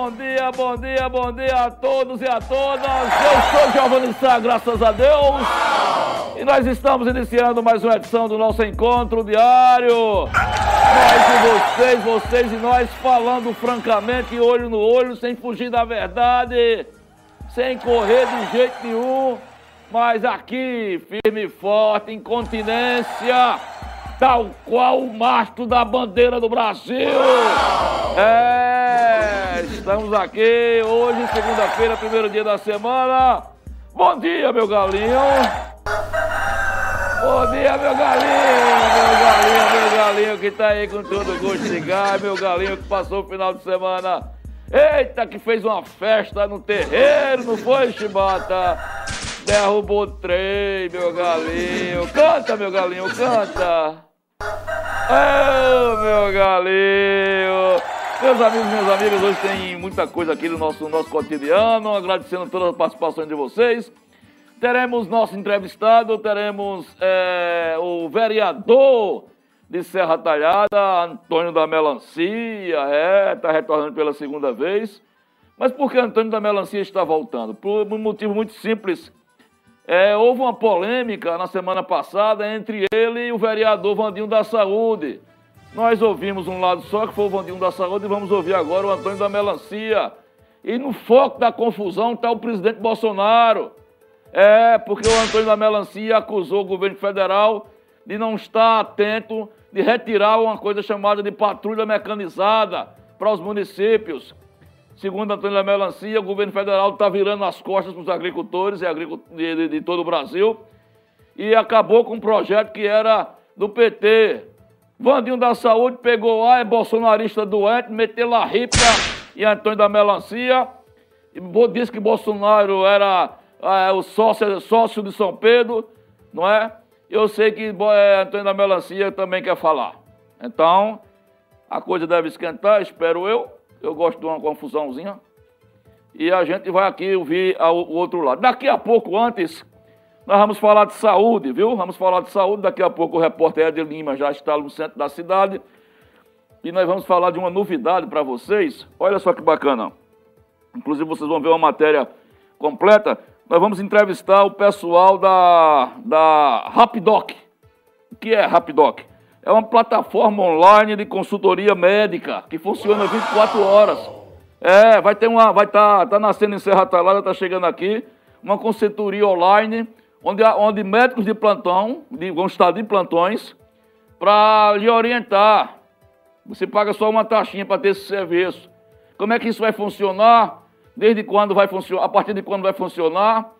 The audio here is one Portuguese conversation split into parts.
Bom dia, bom dia, bom dia a todos e a todas. Eu sou Giovanni Sá, graças a Deus. E nós estamos iniciando mais uma edição do nosso encontro diário. Nós e vocês, vocês e nós falando francamente, olho no olho, sem fugir da verdade, sem correr de jeito nenhum. Mas aqui, firme e forte, incontinência, tal qual o mastro da bandeira do Brasil. É, estamos aqui hoje, segunda-feira, primeiro dia da semana. Bom dia, meu galinho. Bom dia, meu galinho, meu galinho, meu galinho que tá aí com todo gosto de gás, meu galinho que passou o final de semana. Eita, que fez uma festa no terreiro, não foi, Chibata? Derrubou trem, meu galinho. Canta, meu galinho, canta. Oh, meu galinho. Meus amigos, minhas amigas, hoje tem muita coisa aqui no nosso, no nosso cotidiano. Agradecendo todas as participações de vocês. Teremos nosso entrevistado, teremos é, o vereador de Serra Talhada, Antônio da Melancia, é, está retornando pela segunda vez. Mas por que Antônio da Melancia está voltando? Por um motivo muito simples. É, houve uma polêmica na semana passada entre ele e o vereador Vandinho da Saúde. Nós ouvimos um lado só, que foi o Vandinho da Saúde, e vamos ouvir agora o Antônio da Melancia. E no foco da confusão está o presidente Bolsonaro. É, porque o Antônio da Melancia acusou o governo federal de não estar atento, de retirar uma coisa chamada de patrulha mecanizada para os municípios. Segundo Antônio da Melancia, o governo federal está virando as costas para os agricultores de, todo o Brasil e acabou com um projeto que era do PT. Vandinho da Saúde pegou lá, é bolsonarista doente, meteu lá ripa e Antônio da Melancia. E disse que Bolsonaro era é, o sócio, sócio de São Pedro, não é? Eu sei que é, Antônio da Melancia também quer falar. Então, a coisa deve esquentar, espero eu. Eu gosto de uma confusãozinha. E a gente vai aqui ouvir o outro lado. Daqui a pouco, antes, nós vamos falar de saúde, viu? Vamos falar de saúde. Daqui a pouco o repórter Ed Lima já está no centro da cidade. E nós vamos falar de uma novidade para vocês. Olha só que bacana. Inclusive, vocês vão ver uma matéria completa. Nós vamos entrevistar o pessoal da, da Rapidoc. O que é Rapidoc? É uma plataforma online de consultoria médica que funciona 24 horas. É, vai ter uma, vai estar, tá, tá nascendo em Serra Talhada, tá chegando aqui, uma consultoria online onde, onde médicos de plantão de, vão estar de plantões para lhe orientar. Você paga só uma taxinha para ter esse serviço. Como é que isso vai funcionar? Desde quando vai funcionar? A partir de quando vai funcionar?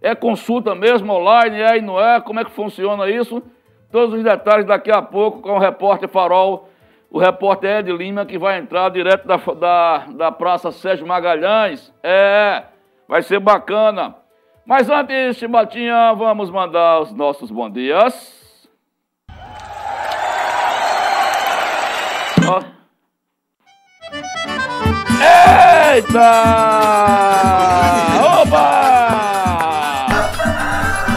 É consulta mesmo online? É e não é? Como é que funciona isso? Todos os detalhes daqui a pouco com o repórter Farol, o repórter Ed Lima, que vai entrar direto da, da, da Praça Sérgio Magalhães. É, vai ser bacana. Mas antes, Chibatinha, vamos mandar os nossos bons dias. Eita! Opa!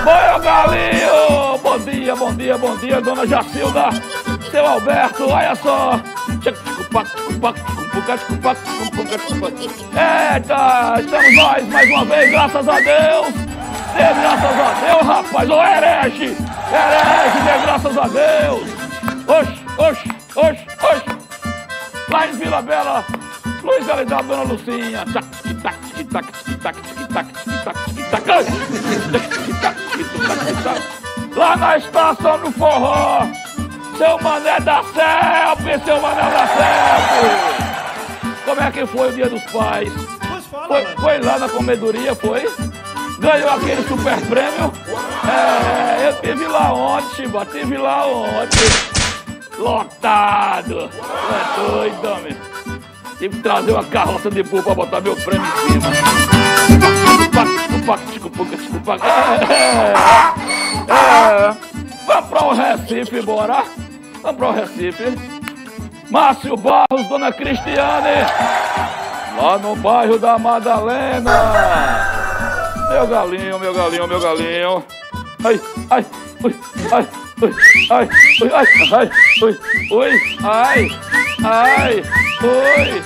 Boi, galinho! Bom dia, bom dia, bom dia, dona Jacilda, seu Alberto, olha só! Eita, estamos nós mais uma vez, graças a Deus! Dê graças a Deus, rapaz! Ô herege! Herege, dê graças a Deus! Oxe, oxe, oxe, oxe! Lá em Vila Bela, Luiz Alidar, Dona Lucinha. Lá na estação do forró, seu mané da Celpe, seu mané da Celpe. Como é que foi o dia dos pais? Foi, foi lá na comedoria, foi? Ganhou aquele super prêmio? É, eu tive lá ontem, Chiba, tive lá ontem. Lotado. É doido, homem. Tive que trazer uma carroça de burro pra botar meu prêmio em cima. É, é, vamos para o Recife, bora. Vamos para o Recife. Márcio Barros, Dona Cristiane. Lá no bairro da Madalena. Meu galinho, meu galinho, meu galinho. Ai, ai, ui, ai, ui, ai, ui, ai, ai, ui, ui, ai, ai, ui.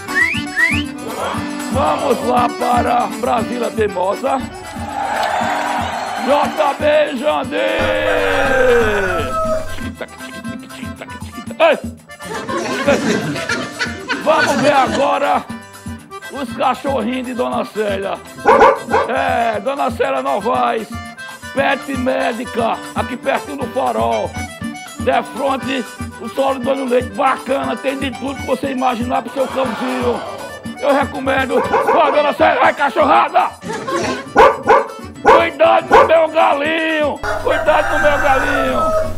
Vamos lá para Brasília Teimosa. JB Jandir. Ai. Vamos ver agora os cachorrinhos de Dona Célia. É, Dona Célia Novaes, Pet Médica, aqui pertinho do farol. De frente, o solo de Dona Leite, bacana, tem de tudo que você imaginar pro seu cãozinho. Eu recomendo. Ó, Dona Célia, vai cachorrada! Cuidado com o meu galinho! Cuidado com o meu galinho!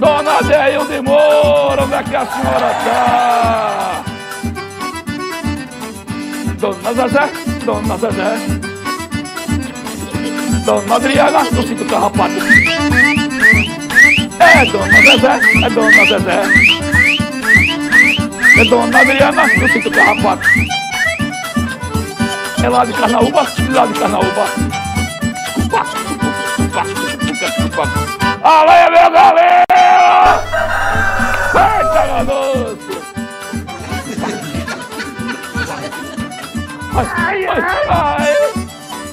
Dona Deil de Moura, onde é que a senhora tá? Dona Zezé, Dona Zezé. Dona Adriana, no cinto carrapato. É Dona Zezé, é Dona Zezé. É Dona Adriana, no cinto carrapato. É lá de Carnaúba, lá de Carnaúba. Alê, meu galera! Eita, ganoso! Ai, ai, ai,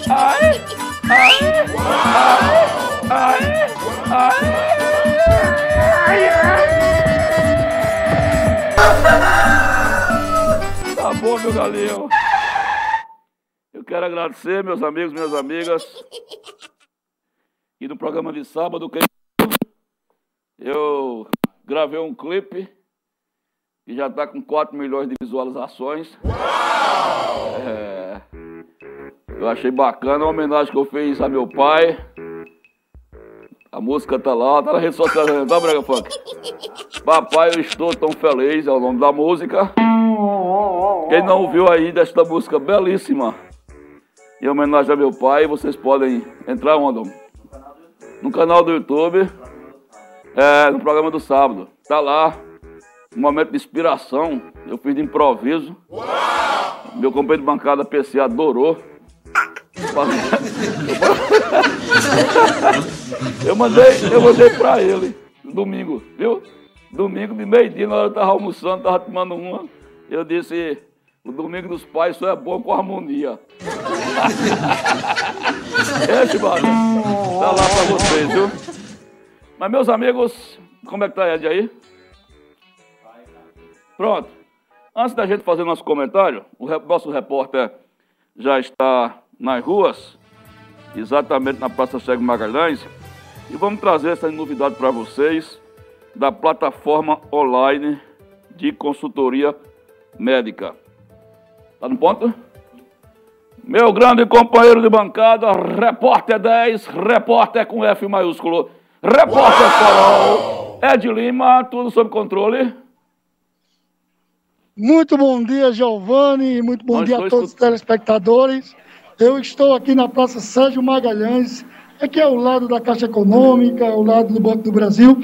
ai, ai, ai, ai, ai, Tá bom, meu galinho. Eu quero agradecer, meus amigos, minhas amigas. E no programa de sábado, eu gravei um clipe que já está com 4 milhões de visualizações. É, eu achei bacana a homenagem que eu fiz a meu pai. A música tá lá, tá na rede social, tá, Brega Funk? Papai, eu estou tão feliz, é o nome da música. Quem não ouviu ainda esta música belíssima, em homenagem a meu pai, vocês podem entrar onde? No canal do YouTube. É, no programa do sábado. Tá lá, um momento de inspiração. Eu fiz de improviso. Uau! Meu companheiro de bancada PC adorou. Eu mandei, eu mandei pra ele domingo, viu? Domingo de meio-dia, na hora eu tava almoçando, tava tomando uma. Eu disse, o domingo dos pais só é bom com harmonia. Esse, mano, tá lá pra vocês, viu? Mas, meus amigos, como é que tá Ed aí? Pronto. Antes da gente fazer nosso comentário, o nosso repórter já está nas ruas, exatamente na Praça Cego Magalhães, e vamos trazer essa novidade para vocês da plataforma online de consultoria médica. Tá no ponto? Meu grande companheiro de bancada, repórter 10, repórter com F maiúsculo, Repórter Farol, Ed Lima, tudo sob controle. Muito bom dia, Giovanni, muito bom Nós dia a todos os telespectadores. Eu estou aqui na Praça Sérgio Magalhães, aqui ao lado da Caixa Econômica, ao lado do Banco do Brasil,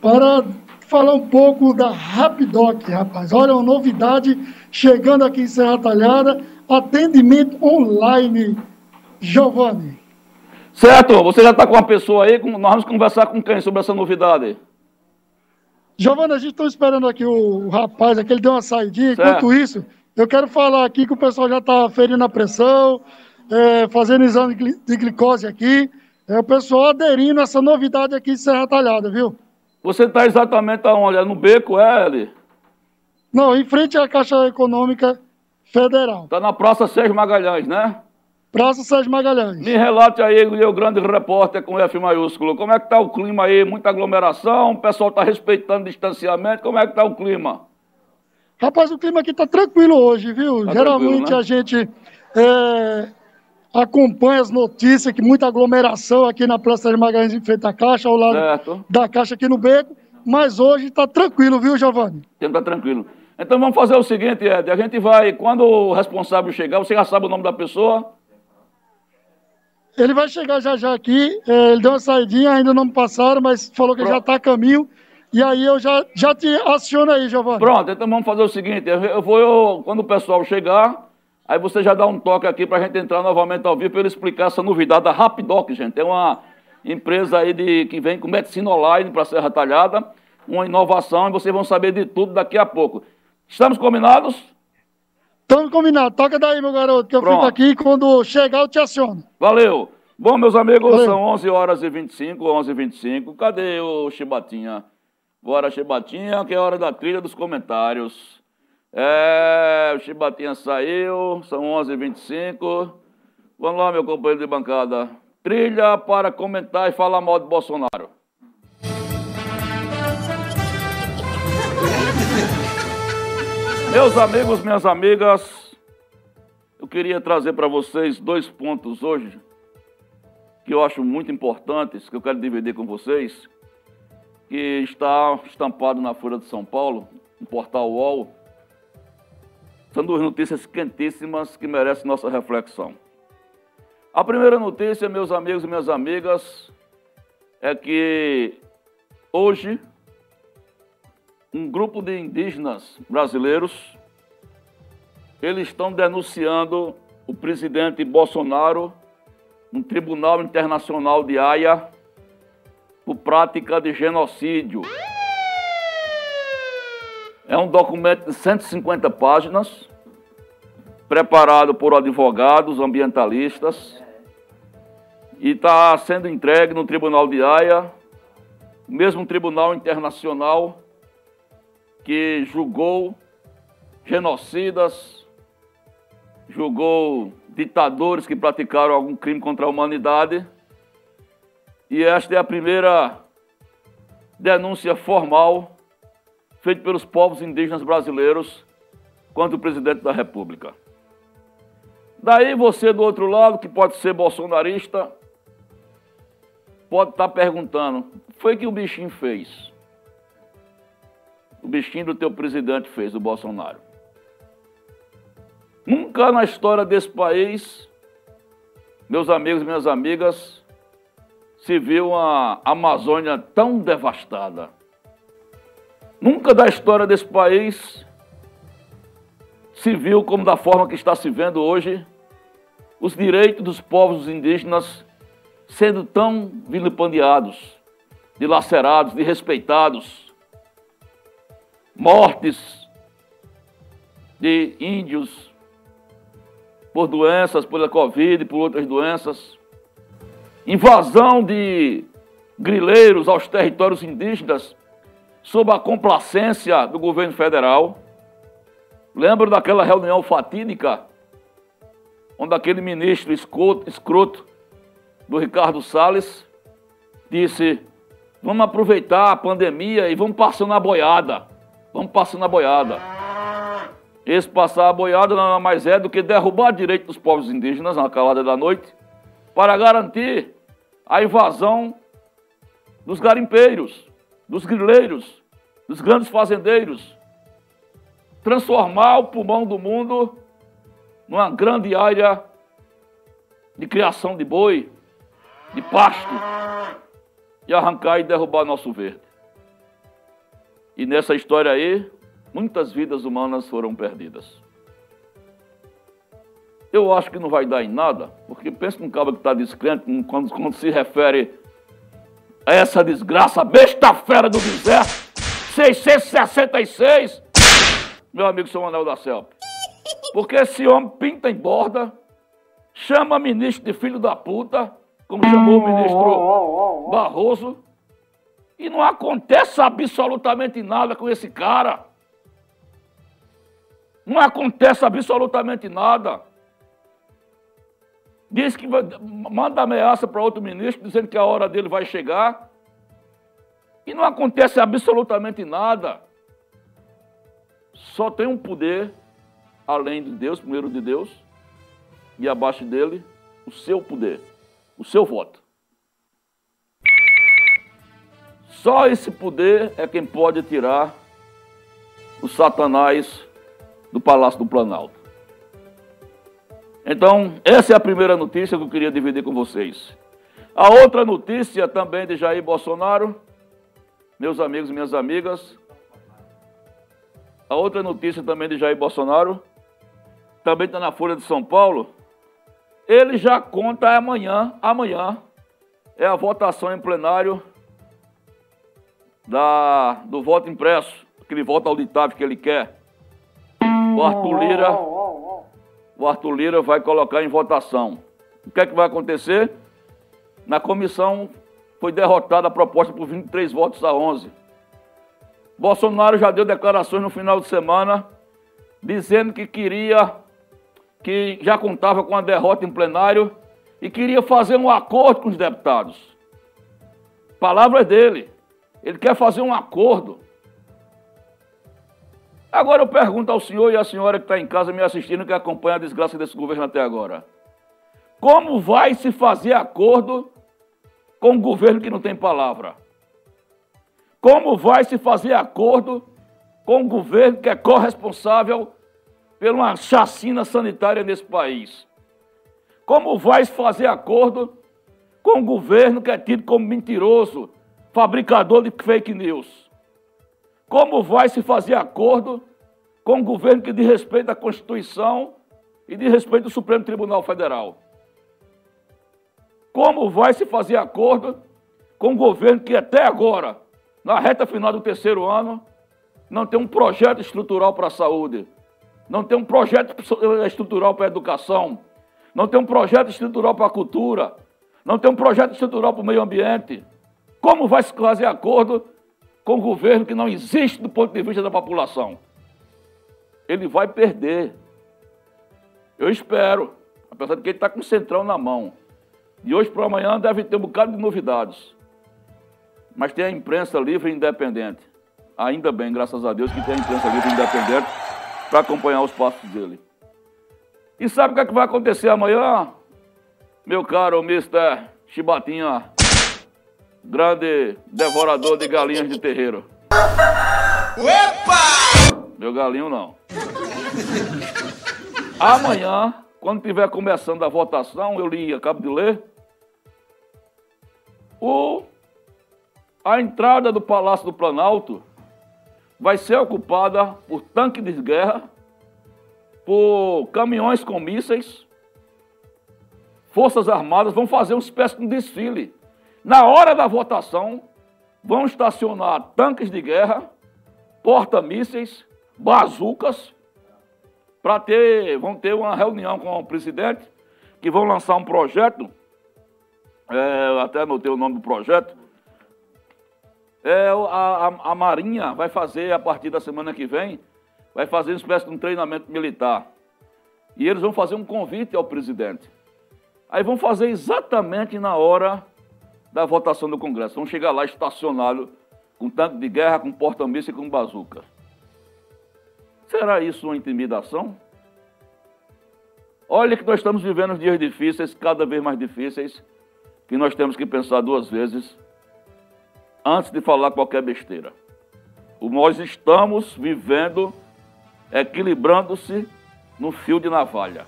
para falar um pouco da Rapidoc, rapaz. Olha, uma novidade chegando aqui em Serra Talhada, atendimento online, Giovanni. Certo, você já está com uma pessoa aí, nós vamos conversar com quem sobre essa novidade? Giovana, a gente está esperando aqui o rapaz, aqui ele deu uma saidinha. Certo. Enquanto isso, eu quero falar aqui que o pessoal já está ferindo a pressão, é, fazendo exame de glicose aqui. É o pessoal aderindo a essa novidade aqui de Serra Talhada, viu? Você está exatamente aonde? É no beco, é, ali? Não, em frente à Caixa Econômica Federal. Está na Praça Sérgio Magalhães, né? Praça Sérgio Magalhães. Me relate aí, meu grande repórter com F maiúsculo, como é que está o clima aí? Muita aglomeração, o pessoal está respeitando o distanciamento, como é que está o clima? Rapaz, o clima aqui está tranquilo hoje, viu? Tá Geralmente né? a gente é, acompanha as notícias que muita aglomeração aqui na Praça Sérgio Magalhães em frente à Caixa, ao lado certo. da Caixa aqui no Beco. mas hoje está tranquilo, viu, Giovanni? Está tranquilo. Então vamos fazer o seguinte, Ed, a gente vai, quando o responsável chegar, você já sabe o nome da pessoa? Ele vai chegar já já aqui, é, ele deu uma saidinha, ainda não me passaram, mas falou que Pronto. já está a caminho. E aí eu já, já te aciono aí, Giovanni. Pronto, então vamos fazer o seguinte, eu vou, eu, quando o pessoal chegar, aí você já dá um toque aqui para a gente entrar novamente ao vivo para ele explicar essa novidade da Rapidoc, gente. É uma empresa aí de, que vem com medicina online para Serra Talhada, uma inovação, e vocês vão saber de tudo daqui a pouco. Estamos combinados? Estamos combinados. Toca daí, meu garoto, que eu Pronto. fico aqui quando chegar eu te aciono. Valeu. Bom, meus amigos, Valeu. são 11 horas e 25, 11 e 25. Cadê o Chibatinha? Bora, Chibatinha, que é hora da trilha dos comentários. É, o Chibatinha saiu, são 11 e 25. Vamos lá, meu companheiro de bancada. Trilha para comentar e falar mal de Bolsonaro. Meus amigos, minhas amigas, eu queria trazer para vocês dois pontos hoje que eu acho muito importantes, que eu quero dividir com vocês, que está estampado na Folha de São Paulo, no portal UOL. São duas notícias quentíssimas que merecem nossa reflexão. A primeira notícia, meus amigos e minhas amigas, é que hoje um grupo de indígenas brasileiros eles estão denunciando o presidente Bolsonaro no Tribunal Internacional de Haia por prática de genocídio. É um documento de 150 páginas, preparado por advogados ambientalistas e está sendo entregue no Tribunal de Haia, mesmo Tribunal Internacional que julgou genocidas, julgou ditadores que praticaram algum crime contra a humanidade. E esta é a primeira denúncia formal feita pelos povos indígenas brasileiros contra o presidente da República. Daí você do outro lado, que pode ser bolsonarista, pode estar perguntando: foi que o bichinho fez? O bichinho do teu presidente fez, o Bolsonaro. Nunca na história desse país, meus amigos e minhas amigas, se viu uma Amazônia tão devastada. Nunca da história desse país se viu como da forma que está se vendo hoje os direitos dos povos indígenas sendo tão vilipendiados, dilacerados, desrespeitados, mortes de índios por doenças, pela Covid, por outras doenças, invasão de grileiros aos territórios indígenas sob a complacência do governo federal. Lembro daquela reunião fatídica, onde aquele ministro escroto, escroto do Ricardo Salles disse: vamos aproveitar a pandemia e vamos passando a boiada. Vamos passando a boiada. Esse passar a boiada nada mais é do que derrubar direito dos povos indígenas na calada da noite para garantir a invasão dos garimpeiros, dos grileiros, dos grandes fazendeiros, transformar o pulmão do mundo numa grande área de criação de boi, de pasto, e arrancar e derrubar nosso verde. E nessa história aí, muitas vidas humanas foram perdidas. Eu acho que não vai dar em nada, porque pensa num cara que está descrente quando, quando se refere a essa desgraça, besta fera do deserto, 666, meu amigo São Manuel da Selva. Porque esse homem pinta em borda, chama ministro de filho da puta, como chamou o ministro Barroso, e não acontece absolutamente nada com esse cara. Não acontece absolutamente nada. Diz que manda ameaça para outro ministro, dizendo que a hora dele vai chegar. E não acontece absolutamente nada. Só tem um poder, além de Deus, primeiro de Deus, e abaixo dele, o seu poder, o seu voto. Só esse poder é quem pode tirar o Satanás do Palácio do Planalto. Então, essa é a primeira notícia que eu queria dividir com vocês. A outra notícia também de Jair Bolsonaro, meus amigos e minhas amigas. A outra notícia também de Jair Bolsonaro, também está na Folha de São Paulo. Ele já conta amanhã, amanhã é a votação em plenário da, do voto impresso, aquele voto auditável que ele quer. O Arthur Lira, o Arthur Lira vai colocar em votação. O que é que vai acontecer? Na comissão foi derrotada a proposta por 23 votos a 11. Bolsonaro já deu declarações no final de semana dizendo que queria, que já contava com a derrota em plenário e queria fazer um acordo com os deputados. Palavras dele. Ele quer fazer um acordo. Agora eu pergunto ao senhor e à senhora que está em casa me assistindo, que acompanha a desgraça desse governo até agora. Como vai se fazer acordo com um governo que não tem palavra? Como vai se fazer acordo com um governo que é corresponsável por uma chacina sanitária nesse país? Como vai se fazer acordo com um governo que é tido como mentiroso, fabricador de fake news? Como vai se fazer acordo com um governo que diz respeito à Constituição e diz respeito ao Supremo Tribunal Federal? Como vai se fazer acordo com um governo que até agora, na reta final do terceiro ano, não tem um projeto estrutural para a saúde, não tem um projeto estrutural para a educação, não tem um projeto estrutural para a cultura, não tem um projeto estrutural para o meio ambiente, como vai se fazer acordo com um governo que não existe do ponto de vista da população? Ele vai perder. Eu espero, apesar de que ele está com o centrão na mão. E hoje para amanhã deve ter um bocado de novidades. Mas tem a imprensa livre e independente. Ainda bem, graças a Deus, que tem a imprensa livre e independente para acompanhar os passos dele. E sabe o que, é que vai acontecer amanhã? Meu caro Mr. Chibatinha, grande devorador de galinhas de terreiro. Opa! Meu galinho não. Amanhã, quando estiver começando a votação, eu li, acabo de ler, o, a entrada do Palácio do Planalto vai ser ocupada por tanques de guerra, por caminhões com mísseis, Forças Armadas vão fazer uma espécie de desfile na hora da votação, vão estacionar tanques de guerra, porta-mísseis, bazucas, para ter, vão ter uma reunião com o presidente, que vão lançar um projeto, é, até anotei o nome do projeto, é, a, a, a, Marinha vai fazer, a partir da semana que vem, vai fazer uma espécie de um treinamento militar. E eles vão fazer um convite ao presidente. Aí vão fazer exatamente na hora da votação do Congresso. Vão chegar lá estacionado com tanque de guerra, com porta-míssil e com bazuca. Será isso uma intimidação? Olha que nós estamos vivendo dias difíceis, cada vez mais difíceis, que nós temos que pensar duas vezes antes de falar qualquer besteira. Nós estamos vivendo, equilibrando-se no fio de navalha.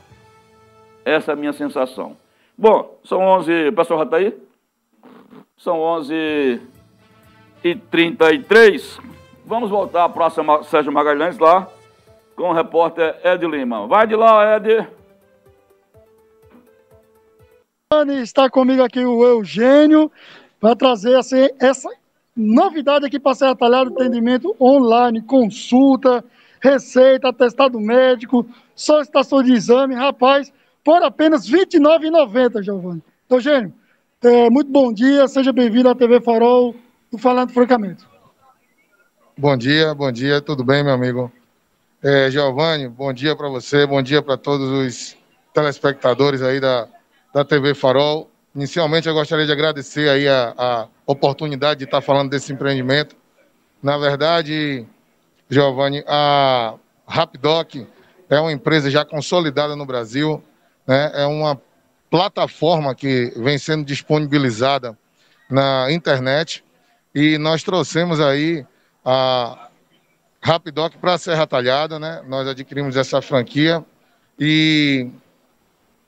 Essa é a minha sensação. Bom, são 11. O pessoal já está aí? São 11 e 33. Vamos voltar à Praça Sérgio Magalhães lá com o repórter Ed Lima. Vai de lá, Ed. Está comigo aqui o Eugênio para trazer assim, essa novidade aqui para ser atalhado atendimento online, consulta, receita, atestado médico, solicitação de exame, rapaz, por apenas R$ 29,90, Giovanni. Eugênio, é, muito bom dia, seja bem-vindo à TV Farol do Falando Francamente. Bom dia, bom dia, tudo bem, meu amigo? É, Giovanni, bom dia para você, bom dia para todos os telespectadores aí da, da TV Farol. Inicialmente, eu gostaria de agradecer aí a, a oportunidade de estar falando desse empreendimento. Na verdade, Giovanni, a Rapidoc é uma empresa já consolidada no Brasil, né? é uma plataforma que vem sendo disponibilizada na internet e nós trouxemos aí a Rapidoc para Serra Talhada, né? Nós adquirimos essa franquia e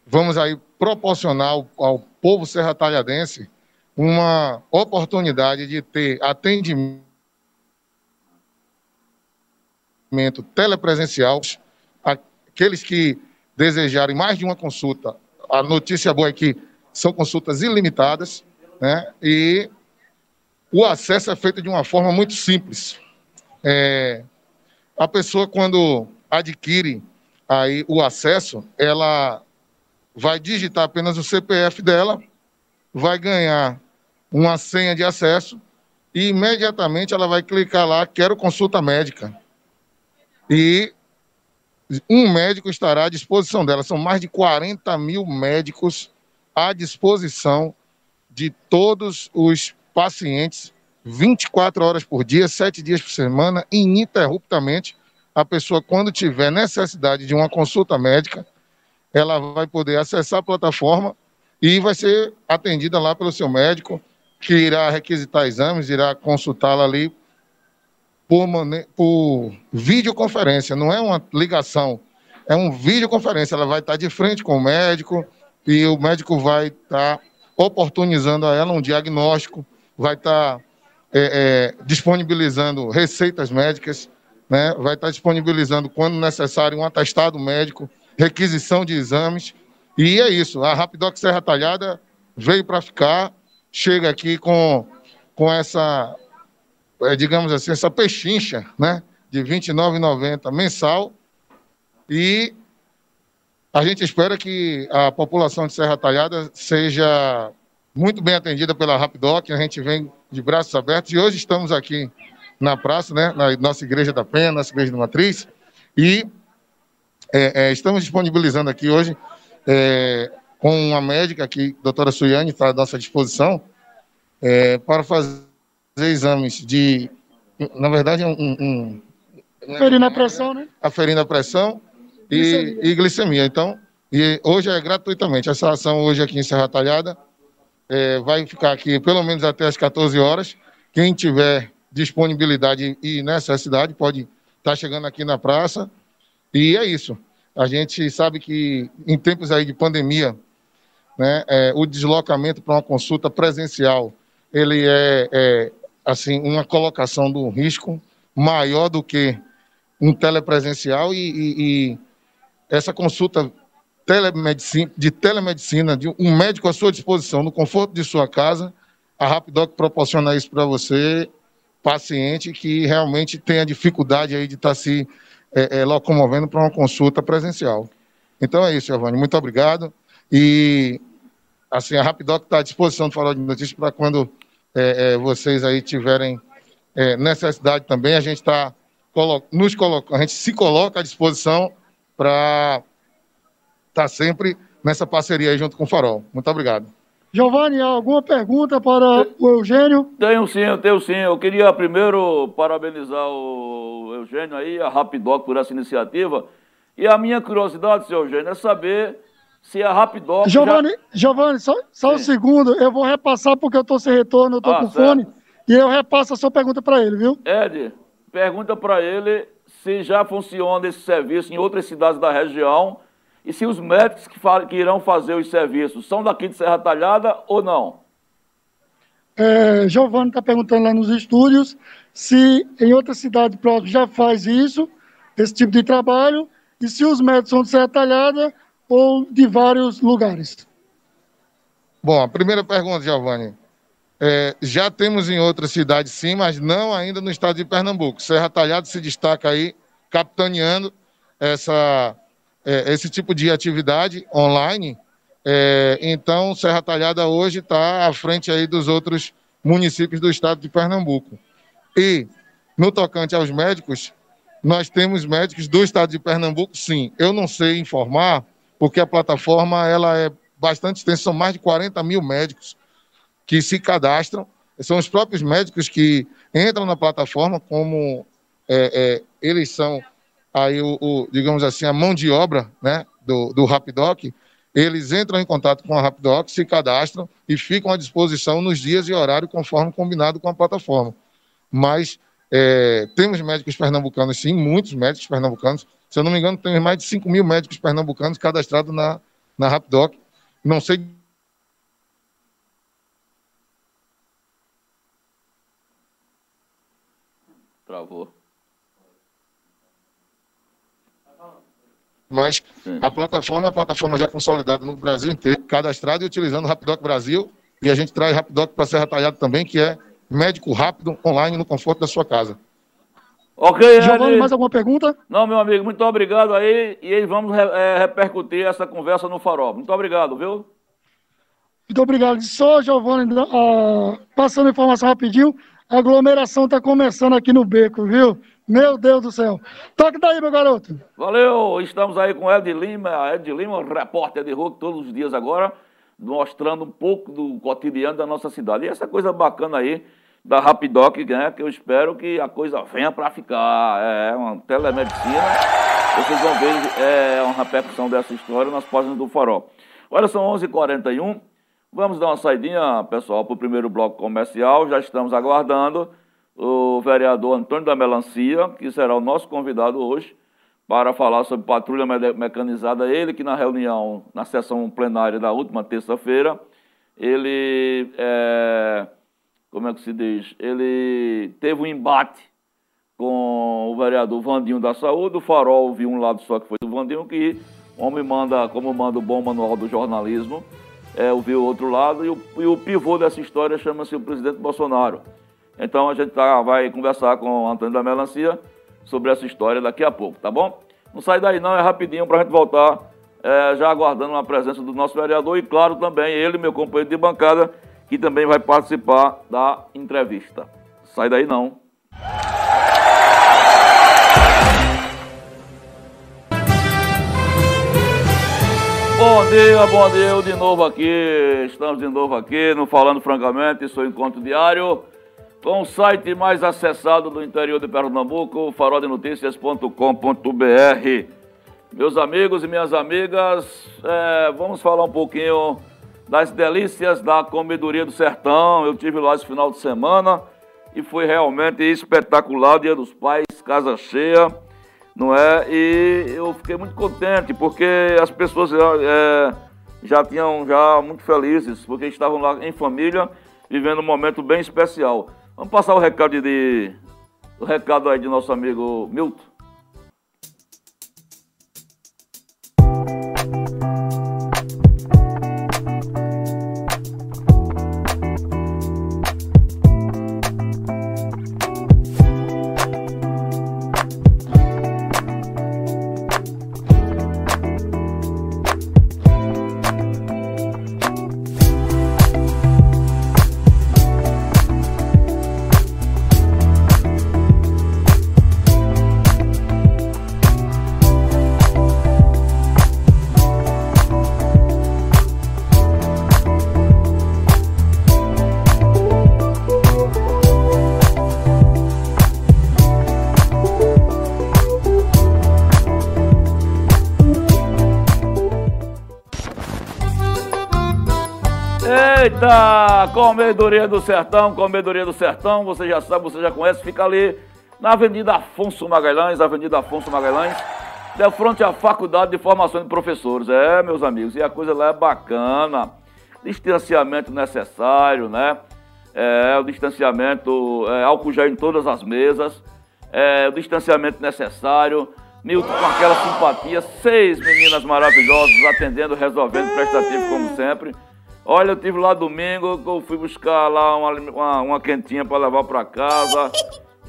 vamos aí proporcionar ao, ao povo serra talhadense uma oportunidade de ter atendimento telepresencial, aqueles que desejarem mais de uma consulta. A notícia boa é que são consultas ilimitadas, né? E o acesso é feito de uma forma muito simples. É, a pessoa, quando adquire aí o acesso, ela vai digitar apenas o CPF dela, vai ganhar uma senha de acesso e imediatamente ela vai clicar lá, quero consulta médica. E um médico estará à disposição dela. São mais de 40 mil médicos à disposição de todos os pacientes 24 horas por dia, 7 dias por semana, ininterruptamente. A pessoa, quando tiver necessidade de uma consulta médica, ela vai poder acessar a plataforma e vai ser atendida lá pelo seu médico, que irá requisitar exames, irá consultá-la ali por, por videoconferência, não é uma ligação, é um videoconferência. Ela vai estar de frente com o médico e o médico vai estar oportunizando a ela um diagnóstico, vai estar é, é, disponibilizando receitas médicas, né? vai estar disponibilizando, quando necessário, um atestado médico, requisição de exames. E é isso. A Rapidoc Serra Talhada veio para ficar, chega aqui com, com essa, digamos assim, essa pechincha né? de R$ 29,90 mensal. E a gente espera que a população de Serra Talhada seja muito bem atendida pela Rapidoc. A gente vem de braços abertos. E hoje estamos aqui na praça, né, na nossa Igreja da Penha, nossa Igreja de Matriz, e é, é, estamos disponibilizando aqui hoje é, com uma médica aqui, doutora Suiane, está à nossa disposição, é, para fazer exames de, na verdade, um... um aferindo a pressão, né? Aferindo a pressão e glicemia. e glicemia. Então, e hoje é gratuitamente. Essa ação hoje aqui em Serra Talhada, é, vai ficar aqui pelo menos até as 14 horas. Quem tiver disponibilidade e necessidade pode estar tá chegando aqui na praça. E é isso. A gente sabe que em tempos aí de pandemia, né, é, o deslocamento para uma consulta presencial, ele é, é assim uma colocação do risco maior do que um telepresencial e, e, e essa consulta telemedicina, de telemedicina, de um médico à sua disposição, no conforto de sua casa. A Rapidoc proporciona isso para você, paciente que realmente tem a dificuldade aí de estar tá se é, é, locomovendo para uma consulta presencial. Então é isso, Giovanni. Muito obrigado. E assim, a Rapidoc está à disposição do Farol de Notícias para quando é, é, vocês aí tiverem é, necessidade também. A gente está nos colocando, a gente se coloca à disposição para está sempre nessa parceria aí junto com o Farol. Muito obrigado. Giovanni, alguma pergunta para o Eugênio? Tenho sim, eu tenho sim. Eu queria primeiro parabenizar o Eugênio aí, a Rapidoc, por essa iniciativa. E a minha curiosidade, senhor Eugênio, é saber se a Rapidoc. Giovanni, já... Giovanni só, só um segundo, eu vou repassar porque eu estou sem retorno, eu estou ah, com certo. fone. E eu repasso a sua pergunta para ele, viu? Ed, pergunta para ele se já funciona esse serviço em outras cidades da região e se os médicos que, que irão fazer os serviços são daqui de Serra Talhada ou não? É, Giovanni está perguntando lá nos estúdios se em outra cidade próxima já faz isso, esse tipo de trabalho, e se os médicos são de Serra Talhada ou de vários lugares. Bom, a primeira pergunta, Giovanni. É, já temos em outras cidades, sim, mas não ainda no estado de Pernambuco. Serra Talhada se destaca aí, capitaneando essa é, esse tipo de atividade online. É, então, Serra Talhada hoje está à frente aí dos outros municípios do estado de Pernambuco. E, no tocante aos médicos, nós temos médicos do estado de Pernambuco, sim. Eu não sei informar, porque a plataforma ela é bastante extensa, são mais de 40 mil médicos que se cadastram. São os próprios médicos que entram na plataforma, como é, é, eles são aí o, o, digamos assim, a mão de obra né, do, do Rapidoc, eles entram em contato com a Rapidoc, se cadastram e ficam à disposição nos dias e horário conforme combinado com a plataforma. Mas é, temos médicos pernambucanos, sim, muitos médicos pernambucanos. Se eu não me engano, temos mais de 5 mil médicos pernambucanos cadastrados na, na Rapidoc. Não sei Travou. Mas Sim. a plataforma é a plataforma já consolidada no Brasil inteiro, cadastrada e utilizando o Rapidoc Brasil. E a gente traz Rapidoc para Serra Talhada também, que é médico rápido, online, no conforto da sua casa. Ok, Giovanni, mais alguma pergunta? Não, meu amigo, muito obrigado aí. E vamos é, repercutir essa conversa no farol. Muito obrigado, viu? Muito obrigado. Só, Giovanni, uh, passando informação rapidinho, a aglomeração está começando aqui no beco, viu? Meu Deus do céu. Toque daí, meu garoto. Valeu, estamos aí com Ed Lima, Ed Lima, repórter de rua todos os dias agora, mostrando um pouco do cotidiano da nossa cidade. E essa coisa bacana aí da Rapidoc, né, que eu espero que a coisa venha para ficar. É uma telemedicina. Vocês vão ver é, uma repercussão dessa história nas páginas do Farol. Agora são 11h41. Vamos dar uma saidinha, pessoal, para o primeiro bloco comercial. Já estamos aguardando o vereador Antônio da Melancia, que será o nosso convidado hoje, para falar sobre patrulha mecanizada. Ele que na reunião, na sessão plenária da última terça-feira, ele, é, como é que se diz, ele teve um embate com o vereador Vandinho da Saúde, o Farol viu um lado só que foi do Vandinho, que o homem manda, como manda o bom manual do jornalismo, é, ouvir o outro lado, e o, e o pivô dessa história chama-se o presidente Bolsonaro. Então a gente tá, vai conversar com o Antônio da Melancia sobre essa história daqui a pouco, tá bom? Não sai daí não, é rapidinho para a gente voltar, é, já aguardando a presença do nosso vereador e, claro, também ele, meu companheiro de bancada, que também vai participar da entrevista. Sai daí não. Bom dia, bom dia, eu de novo aqui, estamos de novo aqui no Falando Francamente, seu encontro diário, com o site mais acessado do interior de Pernambuco, faroldenoticias.com.br. Meus amigos e minhas amigas, é, vamos falar um pouquinho das delícias da comedoria do sertão. Eu tive lá esse final de semana e foi realmente espetacular, Dia dos Pais, casa cheia não é? E eu fiquei muito contente porque as pessoas é, já tinham já muito felizes porque estavam lá em família vivendo um momento bem especial. Vamos passar o recado de o recado aí de nosso amigo Milton. Comedoria do Sertão, Comedoria do Sertão, você já sabe, você já conhece, fica ali na Avenida Afonso Magalhães, Avenida Afonso Magalhães, de frente à Faculdade de Formação de Professores. É, meus amigos, e a coisa lá é bacana, distanciamento necessário, né? É, o distanciamento, é, álcool gel em todas as mesas, é, o distanciamento necessário, Milton com aquela simpatia, seis meninas maravilhosas atendendo, resolvendo, prestativo como sempre. Olha, eu tive lá domingo, eu fui buscar lá uma, uma, uma quentinha para levar para casa.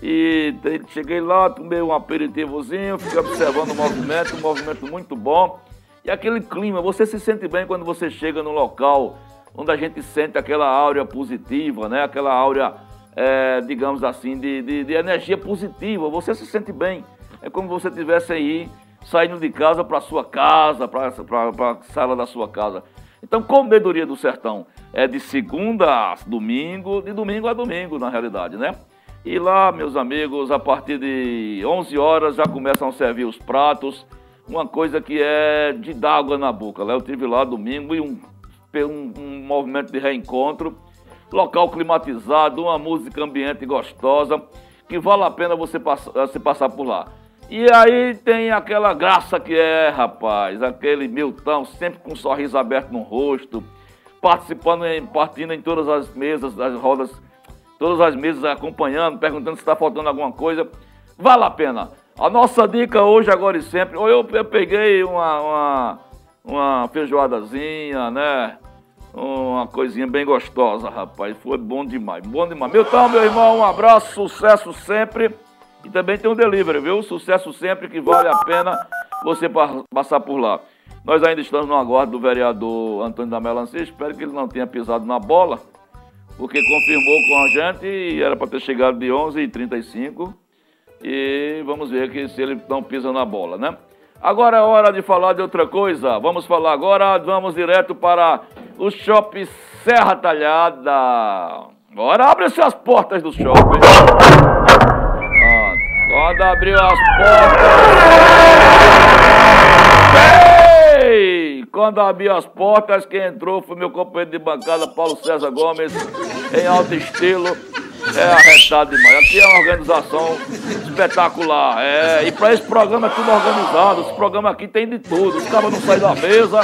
E cheguei lá, tomei um aperitivozinho, fiquei observando o movimento, um movimento muito bom. E aquele clima, você se sente bem quando você chega no local onde a gente sente aquela áurea positiva, né? Aquela áurea, é, digamos assim, de, de, de, energia positiva. Você se sente bem. É como se você estivesse aí saindo de casa para sua casa, para a sala da sua casa. Então, Comedoria do Sertão é de segunda a domingo, de domingo a domingo, na realidade, né? E lá, meus amigos, a partir de 11 horas já começam a servir os pratos uma coisa que é de dar água na boca. Né? Eu tive lá domingo e um, um, um movimento de reencontro, local climatizado, uma música ambiente gostosa, que vale a pena você, pass você passar por lá. E aí tem aquela graça que é, rapaz, aquele Milton sempre com um sorriso aberto no rosto, participando, em, partindo em todas as mesas, as rodas, todas as mesas acompanhando, perguntando se está faltando alguma coisa. Vale a pena. A nossa dica hoje, agora e sempre, ou eu, eu peguei uma, uma, uma feijoadazinha, né? Uma coisinha bem gostosa, rapaz. Foi bom demais, bom demais. Milton, meu irmão, um abraço, sucesso sempre. E também tem um delivery, viu? Sucesso sempre que vale a pena você passar por lá. Nós ainda estamos no aguardo do vereador Antônio da Melancia. Espero que ele não tenha pisado na bola, porque confirmou com a gente e era para ter chegado de 11h35. E vamos ver que se ele não pisa na bola, né? Agora é hora de falar de outra coisa. Vamos falar agora, vamos direto para o Shopping Serra Talhada. Agora abre-se as portas do shopping. Quando abriu as portas. Ei! Quando abriu as portas, quem entrou foi meu companheiro de bancada, Paulo César Gomes, em alto estilo. É arretado demais. Aqui é uma organização espetacular. É, e para esse programa é tudo organizado. Esse programa aqui tem de tudo. Os caras não saem da mesa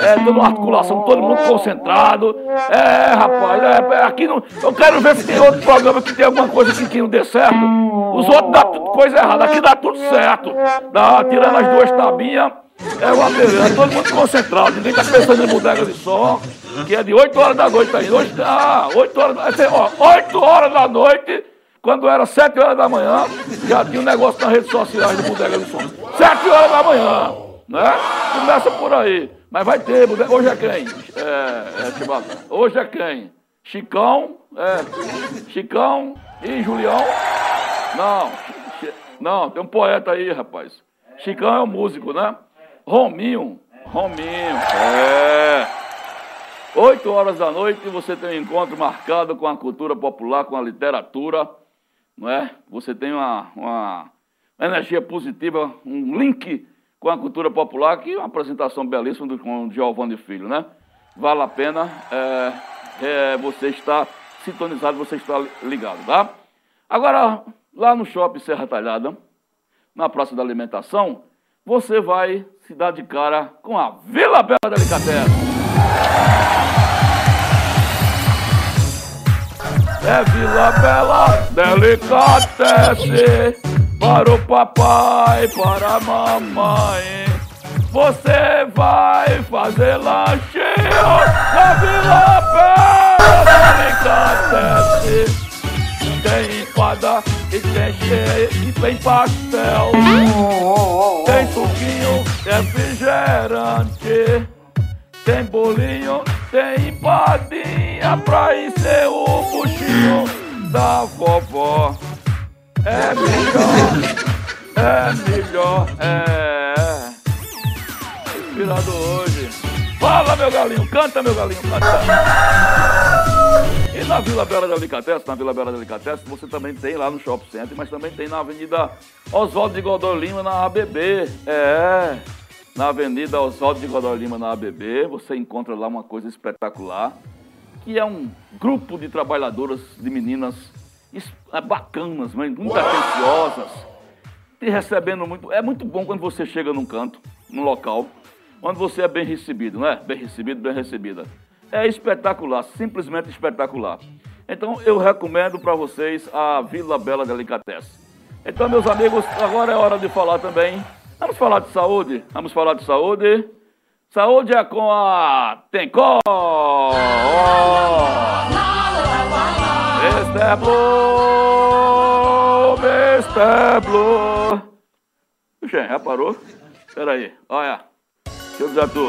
é toda uma articulação, todo mundo concentrado. É, rapaz, é, é, aqui não. Eu quero ver se tem outro programa que tem alguma coisa que, que não dê certo. Os outros dá tudo coisa errada, aqui dá tudo certo. Dá, tirando as duas tabinhas, é uma beleza, todo mundo concentrado, ninguém tá pensando em bodega de som, que é de 8 horas da noite aí. Hoje, ah, 8 horas, ó, 8 horas da noite. Quando era 7 horas da manhã, já tinha um negócio nas redes sociais de bodega de som. 7 horas da manhã, né? Começa por aí. Mas vai ter, hoje é quem? É, é. Hoje é quem? Chicão, é, Chicão e Julião? Não, não, tem um poeta aí, rapaz. Chicão é um músico, né? Rominho, Rominho, é. Oito horas da noite você tem um encontro marcado com a cultura popular, com a literatura, não é? Você tem uma, uma energia positiva, um link com a cultura popular, que é uma apresentação belíssima do, com o Giovanni Filho, né? Vale a pena é, é, você estar sintonizado, você estar ligado, tá? Agora, lá no Shopping Serra Talhada, na Praça da Alimentação, você vai se dar de cara com a Vila Bela Delicatessen. É Vila Bela Delicatessen para o papai, para a mamãe. Você vai fazer lanchinho na Vila Bela Tem empada e tem cheio e tem pastel. Tem suquinho, refrigerante. Tem bolinho, tem empadinha pra encher o buchinho da vovó. É melhor, é melhor, é. Inspirado hoje. Fala, meu galinho, canta, meu galinho, canta. E na Vila Bela Delicatessen, na Vila Bela Delicatessen, você também tem lá no Shopping Center, mas também tem na Avenida Oswaldo de Godoy Lima, na ABB. É, na Avenida Oswaldo de Godoy Lima, na ABB, você encontra lá uma coisa espetacular, que é um grupo de trabalhadoras, de meninas é bacanas, muito atenciosas, te recebendo muito. É muito bom quando você chega num canto, num local, onde você é bem recebido, não é? Bem recebido, bem recebida. É espetacular, simplesmente espetacular. Então eu recomendo para vocês a Vila Bela Delicatessen. Então, meus amigos, agora é hora de falar também. Vamos falar de saúde? Vamos falar de saúde? Saúde é com a Tencó! Oh! Mr. Blue, Blue. Puxa, já parou? Espera aí, olha. Deixa eu avisar tu.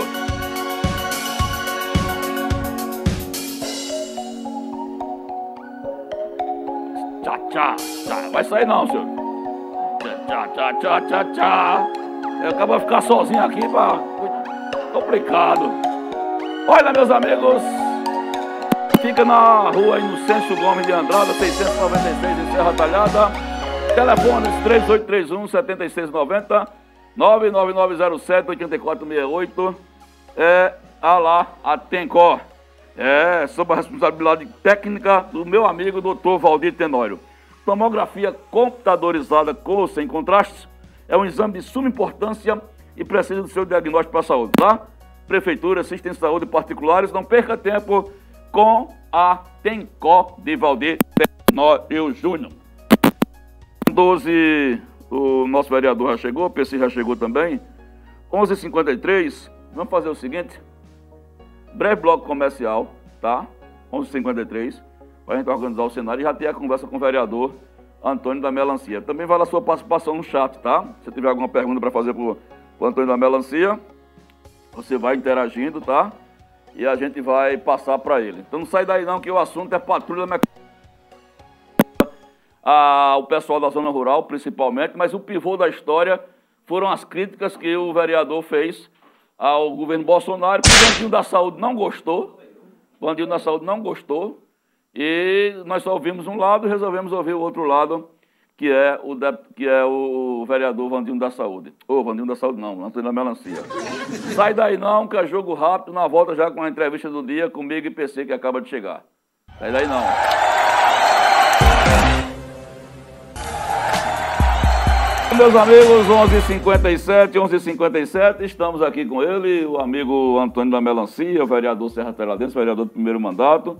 Tchá, tchá, tchá. Vai sair não, senhor. Tchá, tchá, tchá, tchá, tchá. Eu acabo de ficar sozinho aqui, pra... complicado. Olha, meus amigos. Fica na rua Inocêncio Gomes de Andrada, 696 em Serra Talhada. Telefones 3831 7690 99907-8468 é a lá, a Tencor. É, sob a responsabilidade técnica do meu amigo doutor Valdir Tenório. Tomografia computadorizada com ou sem contrastes é um exame de suma importância e precisa do seu diagnóstico para a saúde, tá? Prefeitura, assistência de saúde particulares, não perca tempo com a Tencor de Valdir Tenório Júnior. 12, o nosso vereador já chegou, o PC já chegou também. 11h53, vamos fazer o seguinte. Breve bloco comercial, tá? 11h53, para a gente organizar o cenário e já ter a conversa com o vereador Antônio da Melancia. Também vale a sua participação no chat, tá? Se tiver alguma pergunta para fazer para o Antônio da Melancia, você vai interagindo, tá? E a gente vai passar para ele. Então não sai daí não, que o assunto é patrulha mecânica. Ah, o pessoal da zona rural, principalmente, mas o pivô da história foram as críticas que o vereador fez ao governo Bolsonaro, o Bandinho da Saúde não gostou, o Bandinho da Saúde não gostou, e nós só ouvimos um lado e resolvemos ouvir o outro lado, que é o, que é o vereador Vandinho da Saúde. Ô, oh, Vandinho da Saúde não, Antônio da Melancia. Sai daí não, que é jogo rápido, na volta já com a entrevista do dia comigo e PC que acaba de chegar. Sai daí não. Meus amigos, 11h57, 11h57, estamos aqui com ele, o amigo Antônio da Melancia, o vereador Serra Teladense, vereador do primeiro mandato.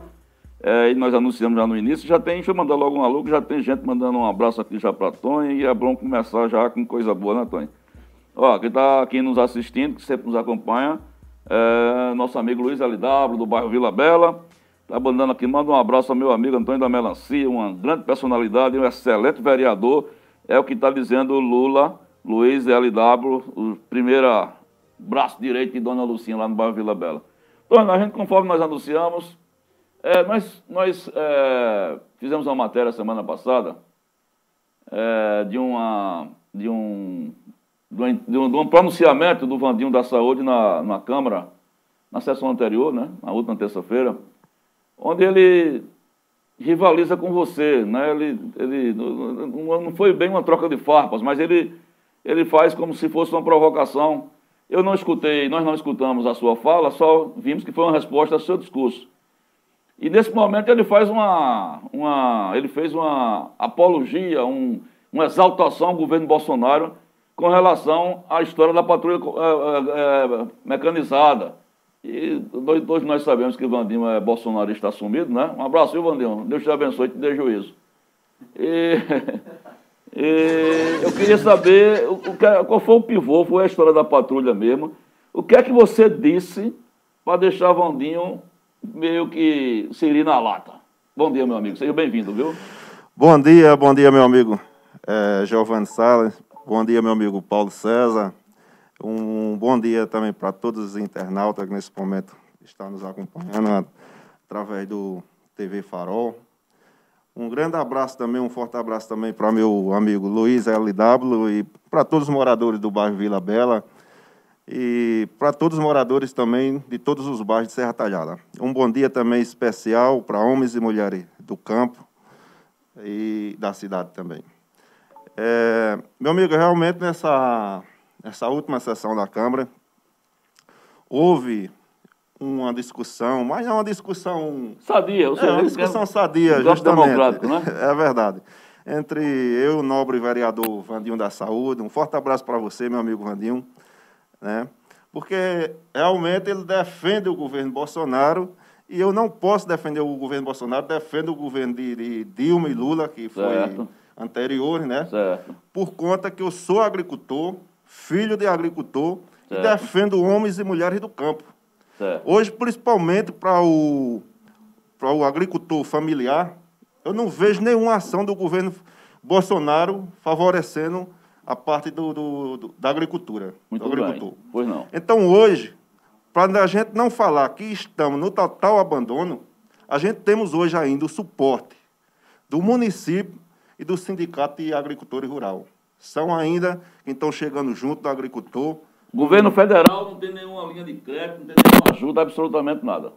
É, e nós anunciamos já no início, já tem, deixa eu mandar logo um alô, já tem gente mandando um abraço aqui já para Tony, e é bom começar já com coisa boa, né, Tony? Ó, quem está aqui nos assistindo, que sempre nos acompanha, é nosso amigo Luiz LW, do bairro Vila Bela, está mandando aqui, manda um abraço ao meu amigo Antônio da Melancia, uma grande personalidade, um excelente vereador, é o que está dizendo Lula, Luiz LW, o primeiro braço direito de Dona Lucinha lá no bairro Vila Bela. Então, a gente, conforme nós anunciamos, é, nós nós é, fizemos uma matéria semana passada é, de, uma, de, um, de, um, de, um, de um pronunciamento do Vandinho da Saúde na, na Câmara, na sessão anterior, né, na última terça-feira, onde ele rivaliza com você, né? Ele, ele não foi bem uma troca de farpas, mas ele, ele faz como se fosse uma provocação. Eu não escutei, nós não escutamos a sua fala, só vimos que foi uma resposta ao seu discurso. E nesse momento ele faz uma, uma ele fez uma apologia, um, uma exaltação ao governo Bolsonaro com relação à história da patrulha é, é, mecanizada e dois nós sabemos que o Vandinho é bolsonarista assumido, né? Um abraço, viu, Vandinho? Deus te abençoe te dê juízo. E, e eu queria saber o, que, qual foi o pivô, foi a história da patrulha mesmo. O que é que você disse para deixar Vandinho meio que se na lata? Bom dia, meu amigo. Seja bem-vindo, viu? Bom dia, bom dia, meu amigo é, Giovanni Salles. Bom dia, meu amigo Paulo César. Um bom dia também para todos os internautas que nesse momento estão nos acompanhando através do TV Farol. Um grande abraço também, um forte abraço também para meu amigo Luiz LW e para todos os moradores do bairro Vila Bela e para todos os moradores também de todos os bairros de Serra Talhada. Um bom dia também especial para homens e mulheres do campo e da cidade também. É, meu amigo, realmente nessa nessa última sessão da Câmara, houve uma discussão, mas é uma discussão... Sadia. Você é uma discussão sadia, justamente. democrático, né? É verdade. Entre eu, o nobre vereador Vandinho da Saúde, um forte abraço para você, meu amigo Vandinho, né? porque realmente ele defende o governo Bolsonaro e eu não posso defender o governo Bolsonaro, defendo o governo de, de Dilma e Lula, que foi certo. anterior, né? Certo. Por conta que eu sou agricultor, filho de agricultor, certo. e defendo homens e mulheres do campo. Certo. Hoje, principalmente para o, o agricultor familiar, eu não vejo nenhuma ação do governo Bolsonaro favorecendo a parte do, do, do da agricultura. Muito do agricultor. Bem. Pois não. Então, hoje, para a gente não falar que estamos no total abandono, a gente temos hoje ainda o suporte do município e do Sindicato de Agricultores Rural são ainda quem estão chegando junto do agricultor. Governo federal não tem nenhuma linha de crédito, não tem nenhuma ajuda, absolutamente nada.